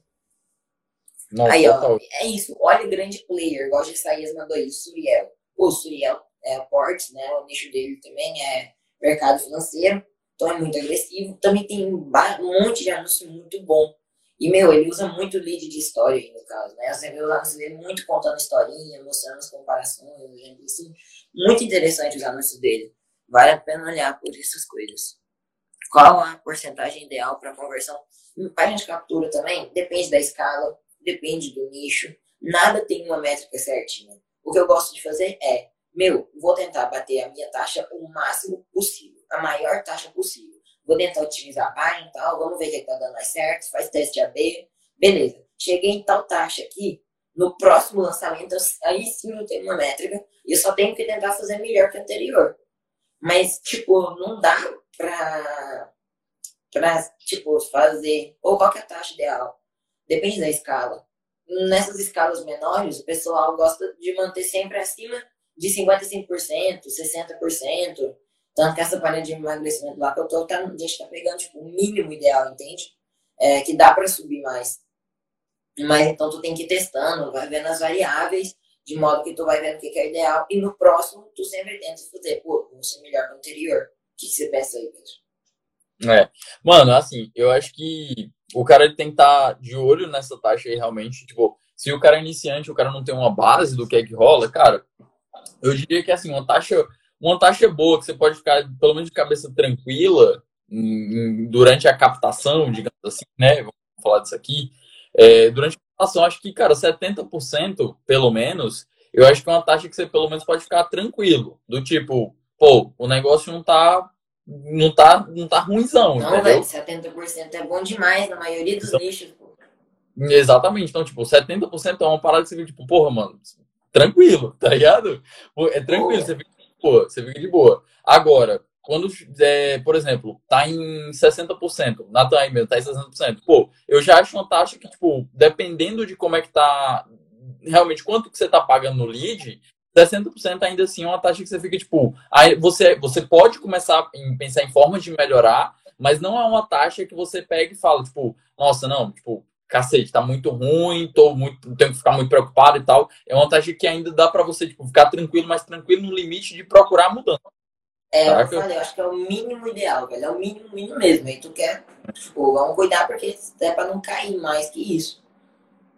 Nossa, aí, ó, é isso. Olha o grande player, igual o Isaías mandou aí, Suriel. O Suriel é portes, né? O nicho dele também é mercado financeiro, então é muito agressivo. Também tem um monte de anúncio muito bom. E, meu, ele usa muito lead de história aí, no caso, né? Você vê os anúncios dele muito contando historinha, mostrando as comparações, exemplo assim. Muito interessante os anúncios dele. Vale a pena olhar por essas coisas. Qual a porcentagem ideal para conversão? Página de captura também depende da escala, depende do nicho, nada tem uma métrica certinha. O que eu gosto de fazer é, meu, vou tentar bater a minha taxa o máximo possível, a maior taxa possível. Vou tentar otimizar a página e tal, vamos ver o que está dando mais certo, faz teste AB, beleza. Cheguei em tal taxa aqui, no próximo lançamento, aí sim eu tenho uma métrica e eu só tenho que tentar fazer melhor que o anterior. Mas, tipo, não dá pra, pra tipo, fazer, ou qual é a taxa ideal? depende da escala. Nessas escalas menores, o pessoal gosta de manter sempre acima de 55%, 60%. Tanto que essa palha de emagrecimento lá que eu tô, tá, a gente tá pegando tipo, o mínimo ideal, entende? É, que dá para subir mais. Mas então tu tem que ir testando, vai vendo as variáveis, de modo que tu vai vendo o que é ideal. E no próximo, tu sempre tenta fazer, pô, vou ser melhor que o anterior. O que, que você pensa aí, Pedro? É. Mano, assim, eu acho que o cara tem que estar tá de olho nessa taxa aí realmente. Tipo, se o cara é iniciante, o cara não tem uma base do que é que rola, cara, eu diria que assim, uma taxa, uma taxa boa, que você pode ficar pelo menos de cabeça tranquila durante a captação, digamos assim, né? Vamos falar disso aqui. É, durante a captação, acho que, cara, 70% pelo menos, eu acho que é uma taxa que você pelo menos pode ficar tranquilo. Do tipo, pô, o negócio não tá não tá, não tá ruimzão, não, velho, 70% é bom demais na maioria dos então, nichos, pô. Exatamente. Então, tipo, 70% é uma parada que você fica, tipo, porra, mano, tranquilo, tá ligado? É tranquilo, você fica de boa, você fica de boa. Agora, quando, é, por exemplo, tá em 60%, na mesmo, tá em 60%, pô, eu já acho uma taxa que, tipo, dependendo de como é que tá, realmente, quanto que você tá pagando no lead, 60% ainda assim é uma taxa que você fica, tipo, aí você, você pode começar a pensar em formas de melhorar, mas não é uma taxa que você pega e fala, tipo, nossa, não, tipo, cacete, tá muito ruim, tô muito, tenho que ficar muito preocupado e tal. É uma taxa que ainda dá para você, tipo, ficar tranquilo, mas tranquilo no limite de procurar mudança. É, eu falei, eu acho que é o mínimo ideal, velho. É o mínimo, mínimo mesmo. Aí tu quer, tipo, vamos cuidar porque é pra não cair mais que isso.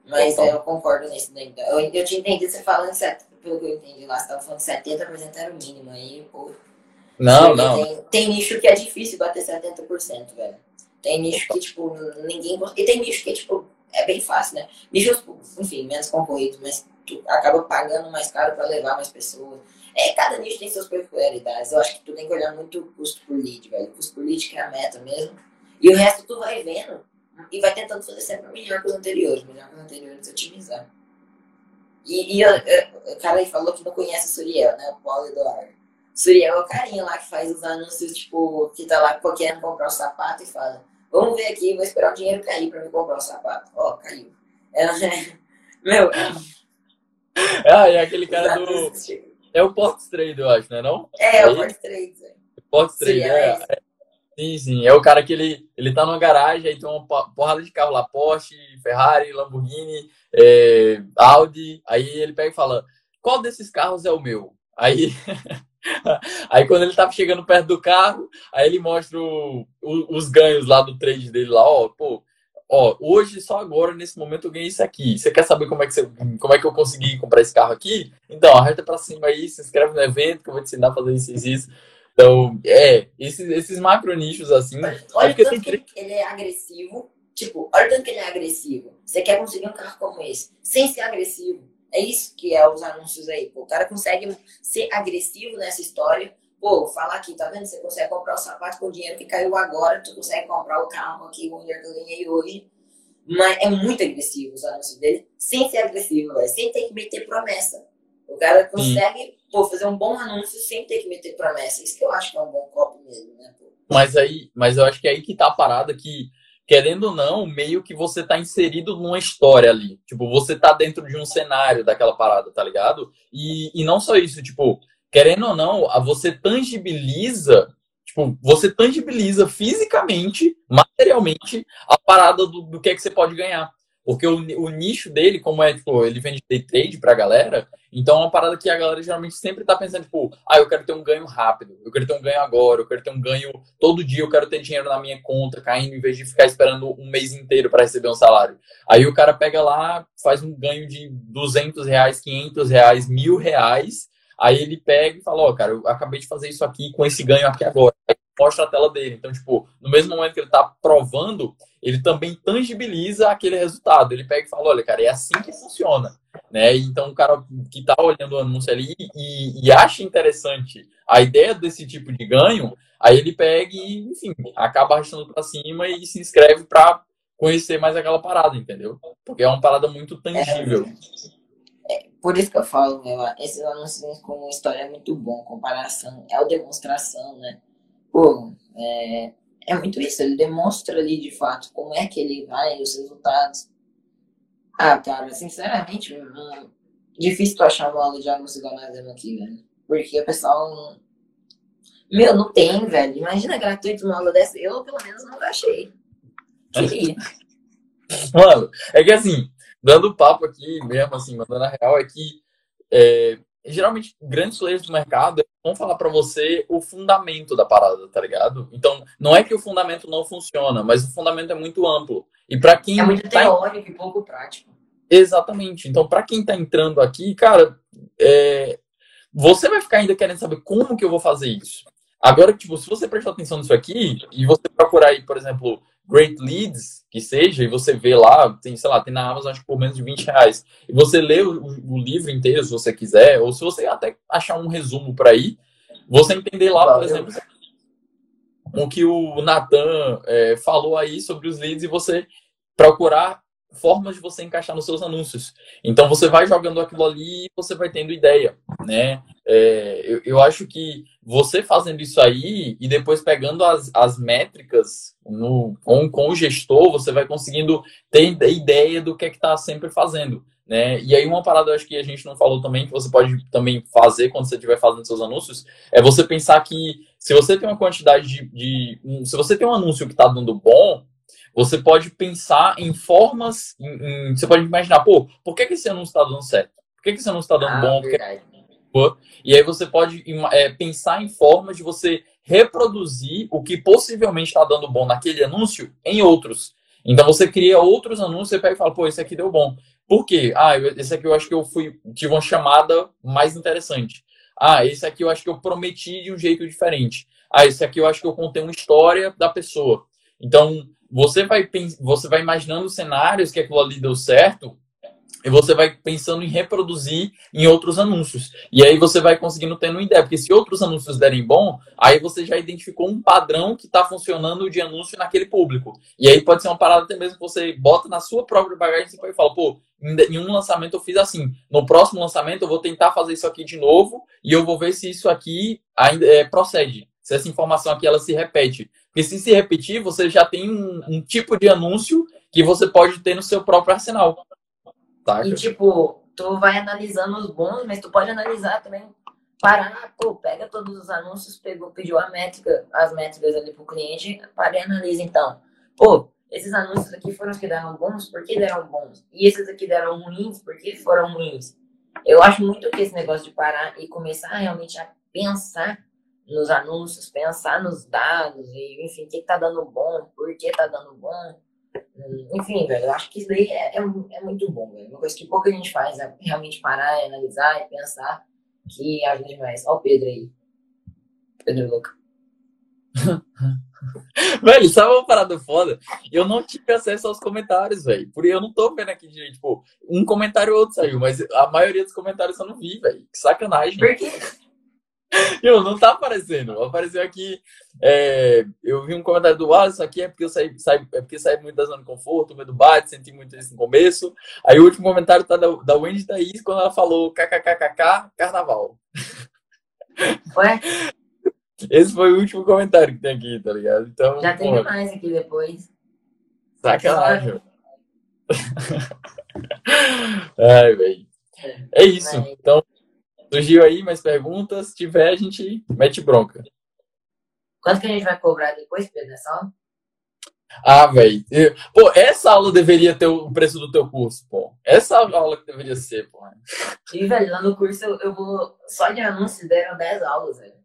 Mas eu concordo nisso daí. Eu, eu te entendi você falando certo pelo que eu entendi lá, você tava falando que 70% era o mínimo. Aí, pô. Não, não. Tem, tem, nicho que é difícil bater 70%, velho. Tem nicho que, tipo, ninguém. E tem nicho que, tipo, é bem fácil, né? Nichos, enfim, menos concorridos, mas tu acaba pagando mais caro para levar mais pessoas. É, cada nicho tem suas peculiaridades. Eu acho que tu tem que olhar muito o custo por lead, velho. O custo por lead que é a meta mesmo. E o resto tu vai vendo e vai tentando fazer sempre melhor que os anteriores, melhor que os anteriores, otimizar. E, e eu, eu, o cara aí falou que não conhece o Suriel, né? O Paulo Eduardo. Suriel é o carinha lá que faz os anúncios, tipo, que tá lá querendo comprar um sapato e fala: Vamos ver aqui, vou esperar o dinheiro cair pra me comprar o um sapato. Ó, oh, caiu. É, é, meu. Ah, é aquele cara do. É o Pox Trade, eu acho, não é não? É, é o Pox Trade. Pox Trade, é. é. Sim, sim. É o cara que ele, ele tá numa garagem, aí tem uma porrada de carro lá, Porsche, Ferrari, Lamborghini, é, Audi. Aí ele pega e fala, qual desses carros é o meu? Aí, aí quando ele tá chegando perto do carro, aí ele mostra o, o, os ganhos lá do trade dele lá, ó, pô, ó, hoje, só agora, nesse momento, eu ganhei isso aqui. Você quer saber como é que, você, como é que eu consegui comprar esse carro aqui? Então, arreta pra cima aí, se inscreve no evento que eu vou te ensinar a fazer isso e isso. Então, é, esses, esses macro nichos assim. Olha, o tanto que ele é agressivo. Tipo, olha o tanto que ele é agressivo. Você quer conseguir um carro como esse, sem ser agressivo. É isso que é os anúncios aí. O cara consegue ser agressivo nessa história. Pô, fala aqui, tá vendo? Você consegue comprar o sapato com o dinheiro que caiu agora, tu consegue comprar o carro aqui o dinheiro que eu ganhei hoje. Mas é muito agressivo os anúncios dele, sem ser agressivo, véio, sem ter que meter promessa. O cara consegue pô, fazer um bom anúncio sem ter que meter promessa. Isso que eu acho que é um bom copo mesmo, né? Pô. Mas aí, mas eu acho que é aí que tá a parada que, querendo ou não, meio que você tá inserido numa história ali. Tipo, você tá dentro de um cenário daquela parada, tá ligado? E, e não só isso, tipo, querendo ou não, você tangibiliza Tipo, você tangibiliza fisicamente, materialmente, a parada do, do que é que você pode ganhar. Porque o, o nicho dele, como é, tipo, ele vende day trade pra galera, então é uma parada que a galera geralmente sempre tá pensando, tipo, ah, eu quero ter um ganho rápido, eu quero ter um ganho agora, eu quero ter um ganho todo dia, eu quero ter dinheiro na minha conta caindo em vez de ficar esperando um mês inteiro para receber um salário. Aí o cara pega lá, faz um ganho de 200 reais, 500 reais, mil reais, aí ele pega e fala, ó, oh, cara, eu acabei de fazer isso aqui com esse ganho aqui agora. Aí mostra a tela dele. Então, tipo, no mesmo momento que ele tá provando, ele também tangibiliza aquele resultado. Ele pega e fala, olha, cara, é assim que funciona. Né? Então, o cara que está olhando o anúncio ali e, e, acha interessante a ideia desse tipo de ganho, aí ele pega e, enfim, acaba arrastando para cima e se inscreve para conhecer mais aquela parada, entendeu? Porque é uma parada muito tangível. É, por isso que eu falo, meu, esses anúncios com história é muito bom, comparação, é a demonstração, né? Pô, é, é muito isso, ele demonstra ali de fato como é que ele vai, os resultados. Ah, cara, sinceramente, hum, difícil tu achar uma aula de anúncio igual nós temos aqui, velho. Porque o pessoal. Meu, não tem, velho. Imagina gratuito uma aula dessa. Eu, pelo menos, nunca achei. Queria. Mano, é que assim, dando papo aqui mesmo, assim, mandando a real, é que é, geralmente grandes players do mercado vão falar para você o fundamento da parada, tá ligado? Então, não é que o fundamento não funciona, mas o fundamento é muito amplo. E para quem é muito tá teórico e pouco prático. Exatamente. Então, para quem tá entrando aqui, cara, é... você vai ficar ainda querendo saber como que eu vou fazer isso. Agora, tipo, se você prestar atenção nisso aqui e você procurar aí, por exemplo, Great Leads, que seja, e você vê lá, tem, sei lá, tem na Amazon acho que por menos de 20 reais. E você lê o, o livro inteiro, se você quiser, ou se você até achar um resumo para ir, você entender lá, por exemplo, o que o Nathan é, falou aí sobre os leads e você procurar formas de você encaixar nos seus anúncios. Então você vai jogando aquilo ali e você vai tendo ideia, né? É, eu, eu, acho que você fazendo isso aí e depois pegando as, as métricas no, com, com o gestor, você vai conseguindo ter ideia do que é que está sempre fazendo. Né? E aí uma parada eu acho que a gente não falou também, que você pode também fazer quando você estiver fazendo seus anúncios, é você pensar que se você tem uma quantidade de. de um, se você tem um anúncio que está dando bom, você pode pensar em formas. Em, em, você pode imaginar, pô, por que, que esse anúncio está dando certo? Por que, que esse anúncio está dando ah, bom? Porque... E aí você pode é, pensar em formas de você reproduzir o que possivelmente está dando bom naquele anúncio em outros. Então você cria outros anúncios, você pega e fala, pô, esse aqui deu bom. Por quê? Ah, esse aqui eu acho que eu fui tive uma chamada mais interessante. Ah, esse aqui eu acho que eu prometi de um jeito diferente. Ah, esse aqui eu acho que eu contei uma história da pessoa. Então, você vai, você vai imaginando cenários que aquilo ali deu certo e você vai pensando em reproduzir em outros anúncios. E aí você vai conseguindo ter uma ideia, porque se outros anúncios derem bom, aí você já identificou um padrão que está funcionando de anúncio naquele público. E aí pode ser uma parada até mesmo que você bota na sua própria bagagem e fala, pô, em um lançamento eu fiz assim, no próximo lançamento eu vou tentar fazer isso aqui de novo e eu vou ver se isso aqui ainda é, procede, se essa informação aqui ela se repete. Porque se se repetir, você já tem um, um tipo de anúncio que você pode ter no seu próprio arsenal. Tá? E tipo, tu vai analisando os bons, mas tu pode analisar também parar, pô, pega todos os anúncios, pegou, pediu a métrica, as métricas ali pro cliente, para e analisa então. Pô, esses anúncios aqui foram os que deram bons, por que deram bons? E esses aqui deram ruins, por que foram ruins? Eu acho muito que esse negócio de parar e começar realmente a pensar nos anúncios, pensar nos dados, e enfim, o que, tá dando bom, por que tá dando bom. Enfim, velho, eu acho que isso daí é, é, é muito bom, velho. Uma coisa que pouca gente faz é realmente parar, analisar e pensar que ajuda demais. Olha o Pedro aí. Pedro Luca. velho, sabe uma parada foda? Eu não tive acesso aos comentários, velho. Por eu não tô vendo aqui direito. Tipo, um comentário ou outro saiu, mas a maioria dos comentários eu não vi, velho. Que sacanagem. Por quê? Eu, não tá aparecendo. Apareceu aqui. É, eu vi um comentário do ah, isso aqui é porque eu saí, saí, é porque saí muito da zona de conforto, medo bate, senti muito isso no começo. Aí o último comentário tá da, da Wendy Thaís quando ela falou kkkk carnaval. Ué? Esse foi o último comentário que tem aqui, tá ligado? Então, Já tem mais aqui depois. Sacanagem. Ai, velho. É isso. Então, Surgiu aí mais perguntas? Se tiver, a gente mete bronca. Quanto que a gente vai cobrar depois, Pedro, nessa aula? Ah, velho. Pô, essa aula deveria ter o preço do teu curso, pô. Essa aula que deveria ser, pô. E, velho, lá no curso eu, eu vou. Só de anúncios deram 10 aulas, velho.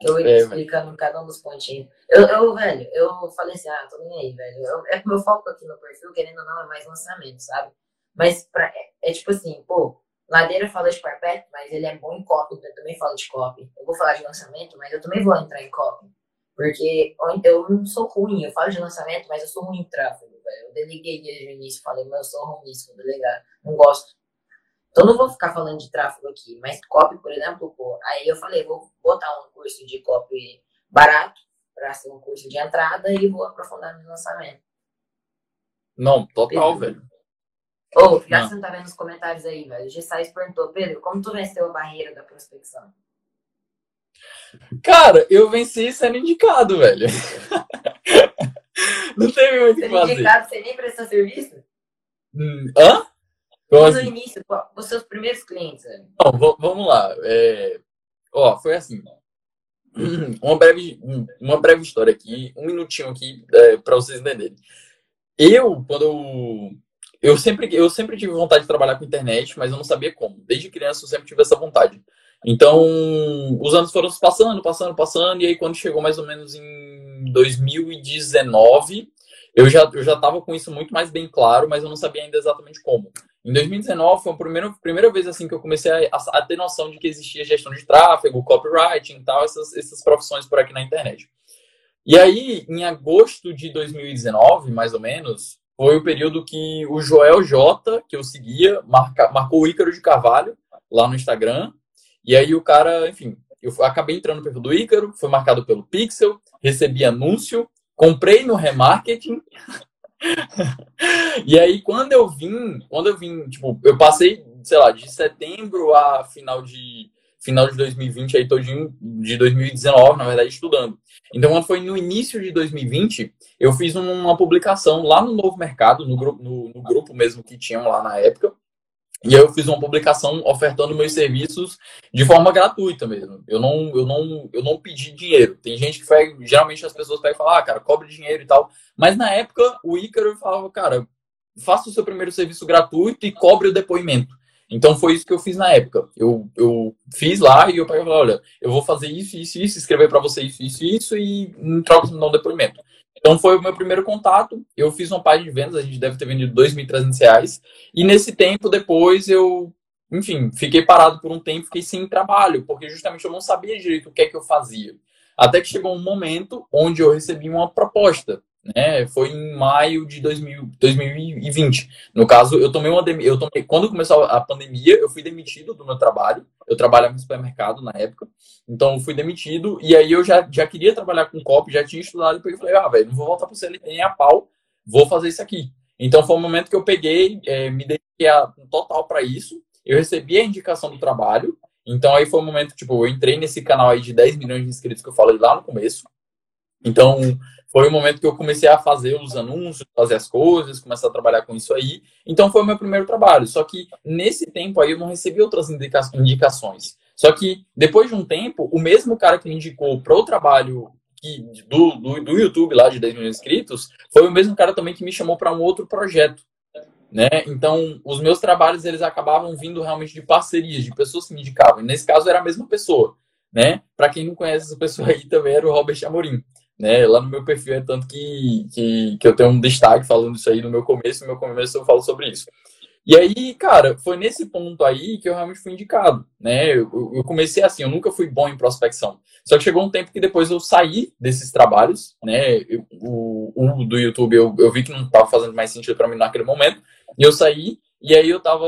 Eu ia é, explicando velho. cada um dos pontinhos. Eu, eu, velho, eu falei assim, ah, tô nem aí, velho. Eu, é que meu foco aqui no perfil, querendo ou não, é mais lançamento, sabe? Mas pra, é, é tipo assim, pô, Ladeira fala de carpete, mas ele é bom em copy, eu também falo de copy. Eu vou falar de lançamento, mas eu também vou entrar em copy. Porque eu não sou ruim, eu falo de lançamento, mas eu sou ruim em tráfego, velho. Eu deliguei desde o início, falei, mas eu sou ruim nisso, vou delegar, não gosto. Então não vou ficar falando de tráfego aqui, mas copy, por exemplo, pô, aí eu falei, vou botar um curso de copy barato, para ser um curso de entrada, e vou aprofundar no lançamento. Não, total, velho. Ô, oh, já que você não tá vendo os comentários aí, velho. O Gessais perguntou, Pedro, como tu venceu a barreira da prospecção? Cara, eu venci sendo indicado, velho. não teve muito o que fazer. indicado, você nem prestou serviço? Hum, hã? Como no início, os seus primeiros clientes, velho. Não, vamos lá. É... Ó, foi assim. Uma breve, uma breve história aqui, um minutinho aqui é, para vocês entenderem. Eu, quando eu eu sempre, eu sempre tive vontade de trabalhar com internet, mas eu não sabia como. Desde criança eu sempre tive essa vontade. Então, os anos foram passando, passando, passando, e aí quando chegou mais ou menos em 2019, eu já eu já estava com isso muito mais bem claro, mas eu não sabia ainda exatamente como. Em 2019 foi a primeira, primeira vez assim que eu comecei a, a, ter noção de que existia gestão de tráfego, copywriting e tal, essas, essas profissões por aqui na internet. E aí, em agosto de 2019, mais ou menos, foi o período que o Joel J, que eu seguia, marca, marcou o Ícaro de Carvalho lá no Instagram. E aí o cara, enfim, eu acabei entrando no perfil do Ícaro, foi marcado pelo Pixel, recebi anúncio, comprei no remarketing. e aí quando eu vim, quando eu vim, tipo, eu passei, sei lá, de setembro a final de final de 2020 aí todinho de 2019, na verdade, estudando. Então, quando foi no início de 2020, eu fiz uma publicação lá no Novo Mercado, no grupo, no, no grupo mesmo que tinham lá na época. E eu fiz uma publicação ofertando meus serviços de forma gratuita mesmo. Eu não, eu não, eu não pedi dinheiro. Tem gente que faz, geralmente as pessoas pegam e falam, ah, cara, cobre dinheiro e tal. Mas na época, o Ícaro falava, cara, faça o seu primeiro serviço gratuito e cobre o depoimento. Então foi isso que eu fiz na época. Eu, eu fiz lá e eu peguei e falei, olha, eu vou fazer isso, isso, isso, escrever para você isso, isso, isso e em troca me dá um depoimento. Então foi o meu primeiro contato. Eu fiz uma página de vendas, a gente deve ter vendido R$ 2.300. E nesse tempo depois eu, enfim, fiquei parado por um tempo, fiquei sem trabalho, porque justamente eu não sabia direito o que é que eu fazia. Até que chegou um momento onde eu recebi uma proposta né? Foi em maio de 2000, 2020. No caso, eu tomei uma eu tomei quando começou a pandemia, eu fui demitido do meu trabalho. Eu trabalhava no supermercado na época. Então, fui demitido e aí eu já, já queria trabalhar com copy, já tinha estudado e eu falei: "Ah, velho, não vou voltar pro CLT nem a pau, vou fazer isso aqui". Então, foi o momento que eu peguei, é, me dediquei a, total para isso. Eu recebi a indicação do trabalho. Então, aí foi o momento, tipo, eu entrei nesse canal aí de 10 milhões de inscritos que eu falei lá no começo. Então, foi o momento que eu comecei a fazer os anúncios, fazer as coisas, começar a trabalhar com isso aí. Então foi o meu primeiro trabalho. Só que nesse tempo aí eu não recebi outras indica indicações. Só que depois de um tempo, o mesmo cara que me indicou para o trabalho que, do, do, do, YouTube lá de 10 mil inscritos, foi o mesmo cara também que me chamou para um outro projeto. Né? Então, os meus trabalhos eles acabavam vindo realmente de parcerias, de pessoas que me indicavam. E nesse caso era a mesma pessoa, né? Para quem não conhece essa pessoa aí também era o Robert Amorim, né? Lá no meu perfil é tanto que, que, que eu tenho um destaque falando isso aí no meu começo, no meu começo eu falo sobre isso. E aí, cara, foi nesse ponto aí que eu realmente fui indicado, né? Eu, eu, comecei assim, eu nunca fui bom em prospecção. Só que chegou um tempo que depois eu saí desses trabalhos, né? Eu, o, o, do YouTube eu, eu vi que não estava fazendo mais sentido para mim naquele momento. E eu saí, e aí eu tava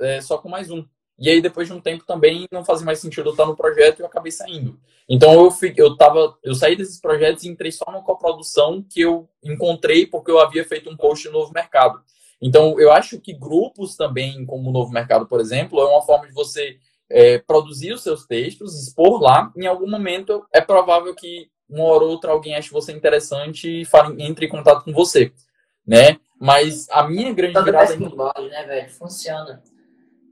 é, só com mais um. E aí, depois de um tempo também não fazia mais sentido eu estar no projeto e eu acabei saindo. Então eu fiquei, eu tava, eu saí desses projetos e entrei só numa coprodução que eu encontrei porque eu havia feito um post no novo mercado. Então, eu acho que grupos também, como o Novo Mercado, por exemplo, é uma forma de você é, produzir os seus textos, expor lá. Em algum momento, é provável que uma hora ou outra alguém ache você interessante e fale, entre em contato com você, né? Mas a minha grande Todo virada... Blog, né, velho? Funciona.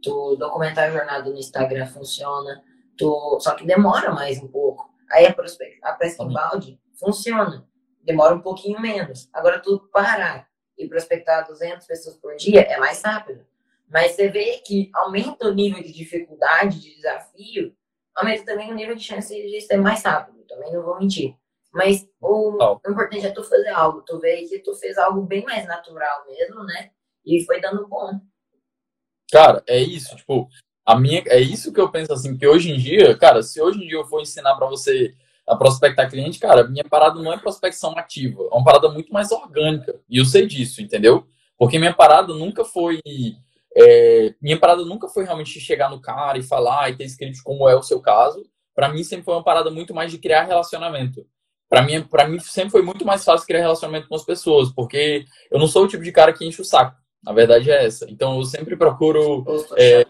Tu documentar jornada no Instagram funciona. Tu... Só que demora mais um pouco. Aí a, prospect... a pesca em balde funciona. Demora um pouquinho menos. Agora, tu parar e prospectar 200 pessoas por dia é mais rápido. Mas você vê que aumenta o nível de dificuldade, de desafio, aumenta também o nível de chance de ser mais rápido. Também não vou mentir. Mas o, oh. o importante é tu fazer algo. Tu vê que tu fez algo bem mais natural mesmo, né? E foi dando bom. Cara, é isso. Tipo, a minha, é isso que eu penso assim, que hoje em dia, cara, se hoje em dia eu for ensinar para você a prospectar cliente, cara, minha parada não é prospecção ativa, é uma parada muito mais orgânica. E eu sei disso, entendeu? Porque minha parada nunca foi. É, minha parada nunca foi realmente chegar no cara e falar e ter script como é o seu caso. Para mim sempre foi uma parada muito mais de criar relacionamento. Para mim, para mim sempre foi muito mais fácil criar relacionamento com as pessoas, porque eu não sou o tipo de cara que enche o saco. A verdade é essa. Então eu sempre procuro. É,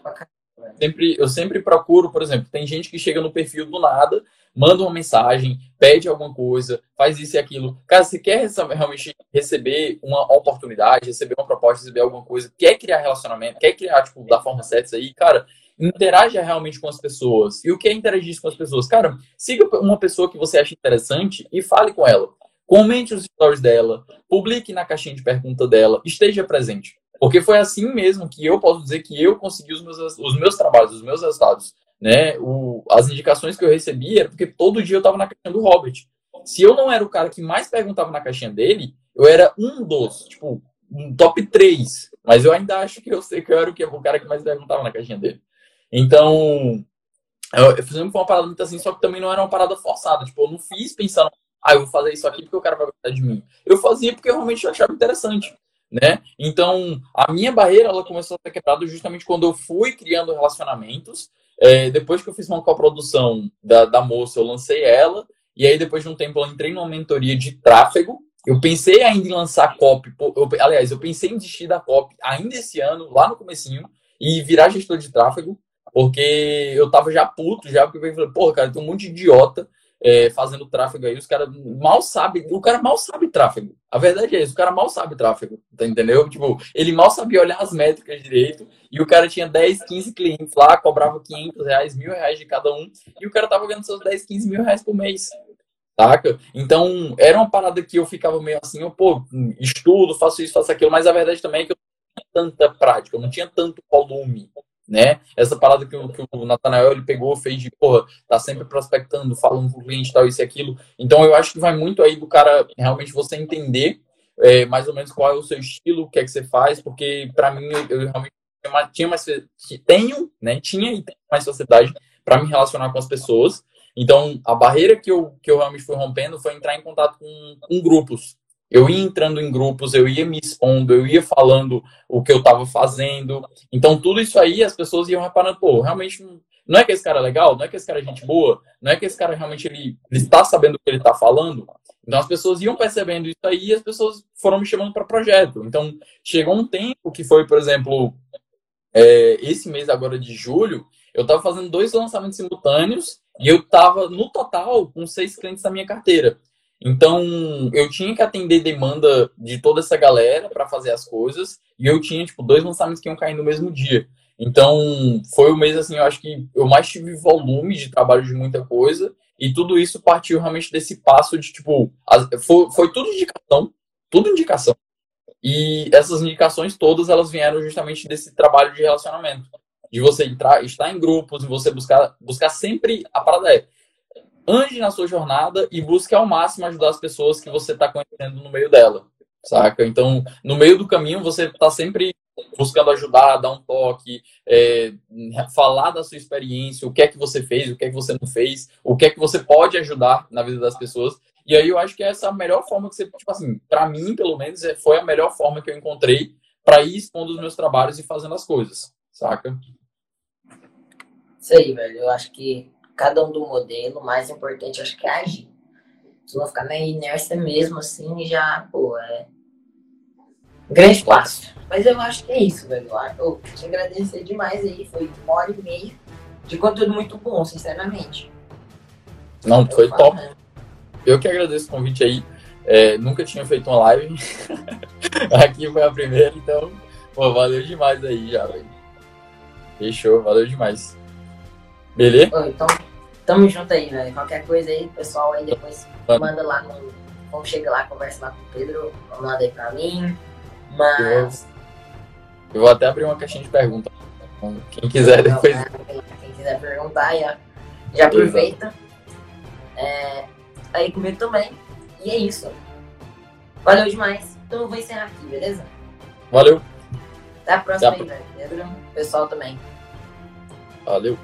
sempre, eu sempre procuro, por exemplo, tem gente que chega no perfil do nada manda uma mensagem, pede alguma coisa, faz isso e aquilo. Cara, você quer realmente receber uma oportunidade, receber uma proposta, receber alguma coisa, quer criar relacionamento, quer criar, tipo, da forma certa isso aí, cara, interaja realmente com as pessoas. E o que é interagir com as pessoas? Cara, siga uma pessoa que você acha interessante e fale com ela. Comente os stories dela, publique na caixinha de pergunta dela, esteja presente. Porque foi assim mesmo que eu posso dizer que eu consegui os meus, os meus trabalhos, os meus resultados né? O, as indicações que eu recebia era porque todo dia eu estava na caixinha do Robert. Se eu não era o cara que mais perguntava na caixinha dele, eu era um dos, tipo, um top 3. Mas eu ainda acho que eu sei que eu era o, que, o cara que mais perguntava na caixinha dele. Então, eu, eu foi uma parada muito assim, só que também não era uma parada forçada. Tipo, eu não fiz pensando, ah, eu vou fazer isso aqui porque o cara vai gostar de mim. Eu fazia porque eu realmente achava interessante. Né? Então, a minha barreira ela começou a ser quebrada justamente quando eu fui criando relacionamentos é, depois que eu fiz uma coprodução da, da moça, eu lancei ela. E aí, depois de um tempo, eu entrei numa mentoria de tráfego. Eu pensei ainda em lançar copy. Eu, aliás, eu pensei em desistir da copy ainda esse ano, lá no comecinho, e virar gestor de tráfego. Porque eu tava já puto, já, porque eu falei, porra, cara, tem um monte de idiota é, fazendo tráfego aí, os caras mal sabem, o cara mal sabe tráfego. A verdade é isso, o cara mal sabe tráfego, tá, entendeu? Tipo, ele mal sabia olhar as métricas direito, e o cara tinha 10, 15 clientes lá, cobrava 500 reais, mil reais de cada um, e o cara tava ganhando seus 10, 15 mil reais por mês. Saca? Então, era uma parada que eu ficava meio assim, eu, pô, estudo, faço isso, faço aquilo, mas a verdade também é que eu não tinha tanta prática, eu não tinha tanto volume né? Essa parada que o, que o Natanael ele pegou, fez de, porra, tá sempre prospectando, falando com o cliente tal, isso e aquilo. Então eu acho que vai muito aí do cara realmente você entender é, mais ou menos qual é o seu estilo, o que é que você faz, porque para mim eu, eu, realmente tinha mais, tenho, né? Tinha e tenho mais facilidade para me relacionar com as pessoas. Então a barreira que eu, que eu realmente fui rompendo foi entrar em contato com, com grupos, eu ia entrando em grupos, eu ia me expondo, eu ia falando o que eu estava fazendo. Então, tudo isso aí, as pessoas iam reparando, pô, realmente não é que esse cara é legal, não é que esse cara é gente boa, não é que esse cara realmente ele, está sabendo o que ele está falando. Então, as pessoas iam percebendo isso aí e as pessoas foram me chamando para projeto. Então, chegou um tempo que foi, por exemplo, é, esse mês agora de julho, eu estava fazendo dois lançamentos simultâneos e eu estava, no total, com seis clientes na minha carteira. Então, eu tinha que atender demanda de toda essa galera para fazer as coisas, e eu tinha, tipo, dois lançamentos que iam cair no mesmo dia. Então, foi o mês, assim, eu acho que eu mais tive volume de trabalho de muita coisa, e tudo isso partiu realmente desse passo de, tipo, foi, foi tudo indicação, tudo indicação. E essas indicações todas, elas vieram justamente desse trabalho de relacionamento. De você entrar, estar em grupos, e você buscar, buscar sempre, a parada é, ande na sua jornada e busque ao máximo ajudar as pessoas que você está conhecendo no meio dela, saca? Então, no meio do caminho, você está sempre buscando ajudar, dar um toque, é, falar da sua experiência, o que é que você fez, o que é que você não fez, o que é que você pode ajudar na vida das pessoas. E aí eu acho que essa é a melhor forma que você, tipo assim, para mim, pelo menos, é, foi a melhor forma que eu encontrei para ir expondo os meus trabalhos e fazendo as coisas, saca? Isso aí, velho. Eu acho que cada um do modelo, o mais importante, acho que é agir. Tu não ficar na inércia mesmo, assim, já, pô, é. Grande passo. Mas eu acho que é isso, velho. Eu te agradecer demais aí. Foi uma hora e meia de conteúdo muito bom, sinceramente. Não, foi top. Eu que agradeço o convite aí. É, nunca tinha feito uma live. Aqui foi a primeira, então, pô, valeu demais aí já, velho. Fechou, valeu demais. Beleza? então, tamo junto aí, velho. Qualquer coisa aí, pessoal aí depois manda lá no. Vamos chegar lá, conversa lá com o Pedro, manda aí pra mim. Mas. Eu vou até abrir uma caixinha de perguntas. Quem quiser depois. Quem quiser perguntar, já, já aproveita. É, aí comigo também. E é isso. Valeu demais. Então eu vou encerrar aqui, beleza? Valeu. Até a próxima Até a... aí, velho. Pedro. Pessoal também. Valeu.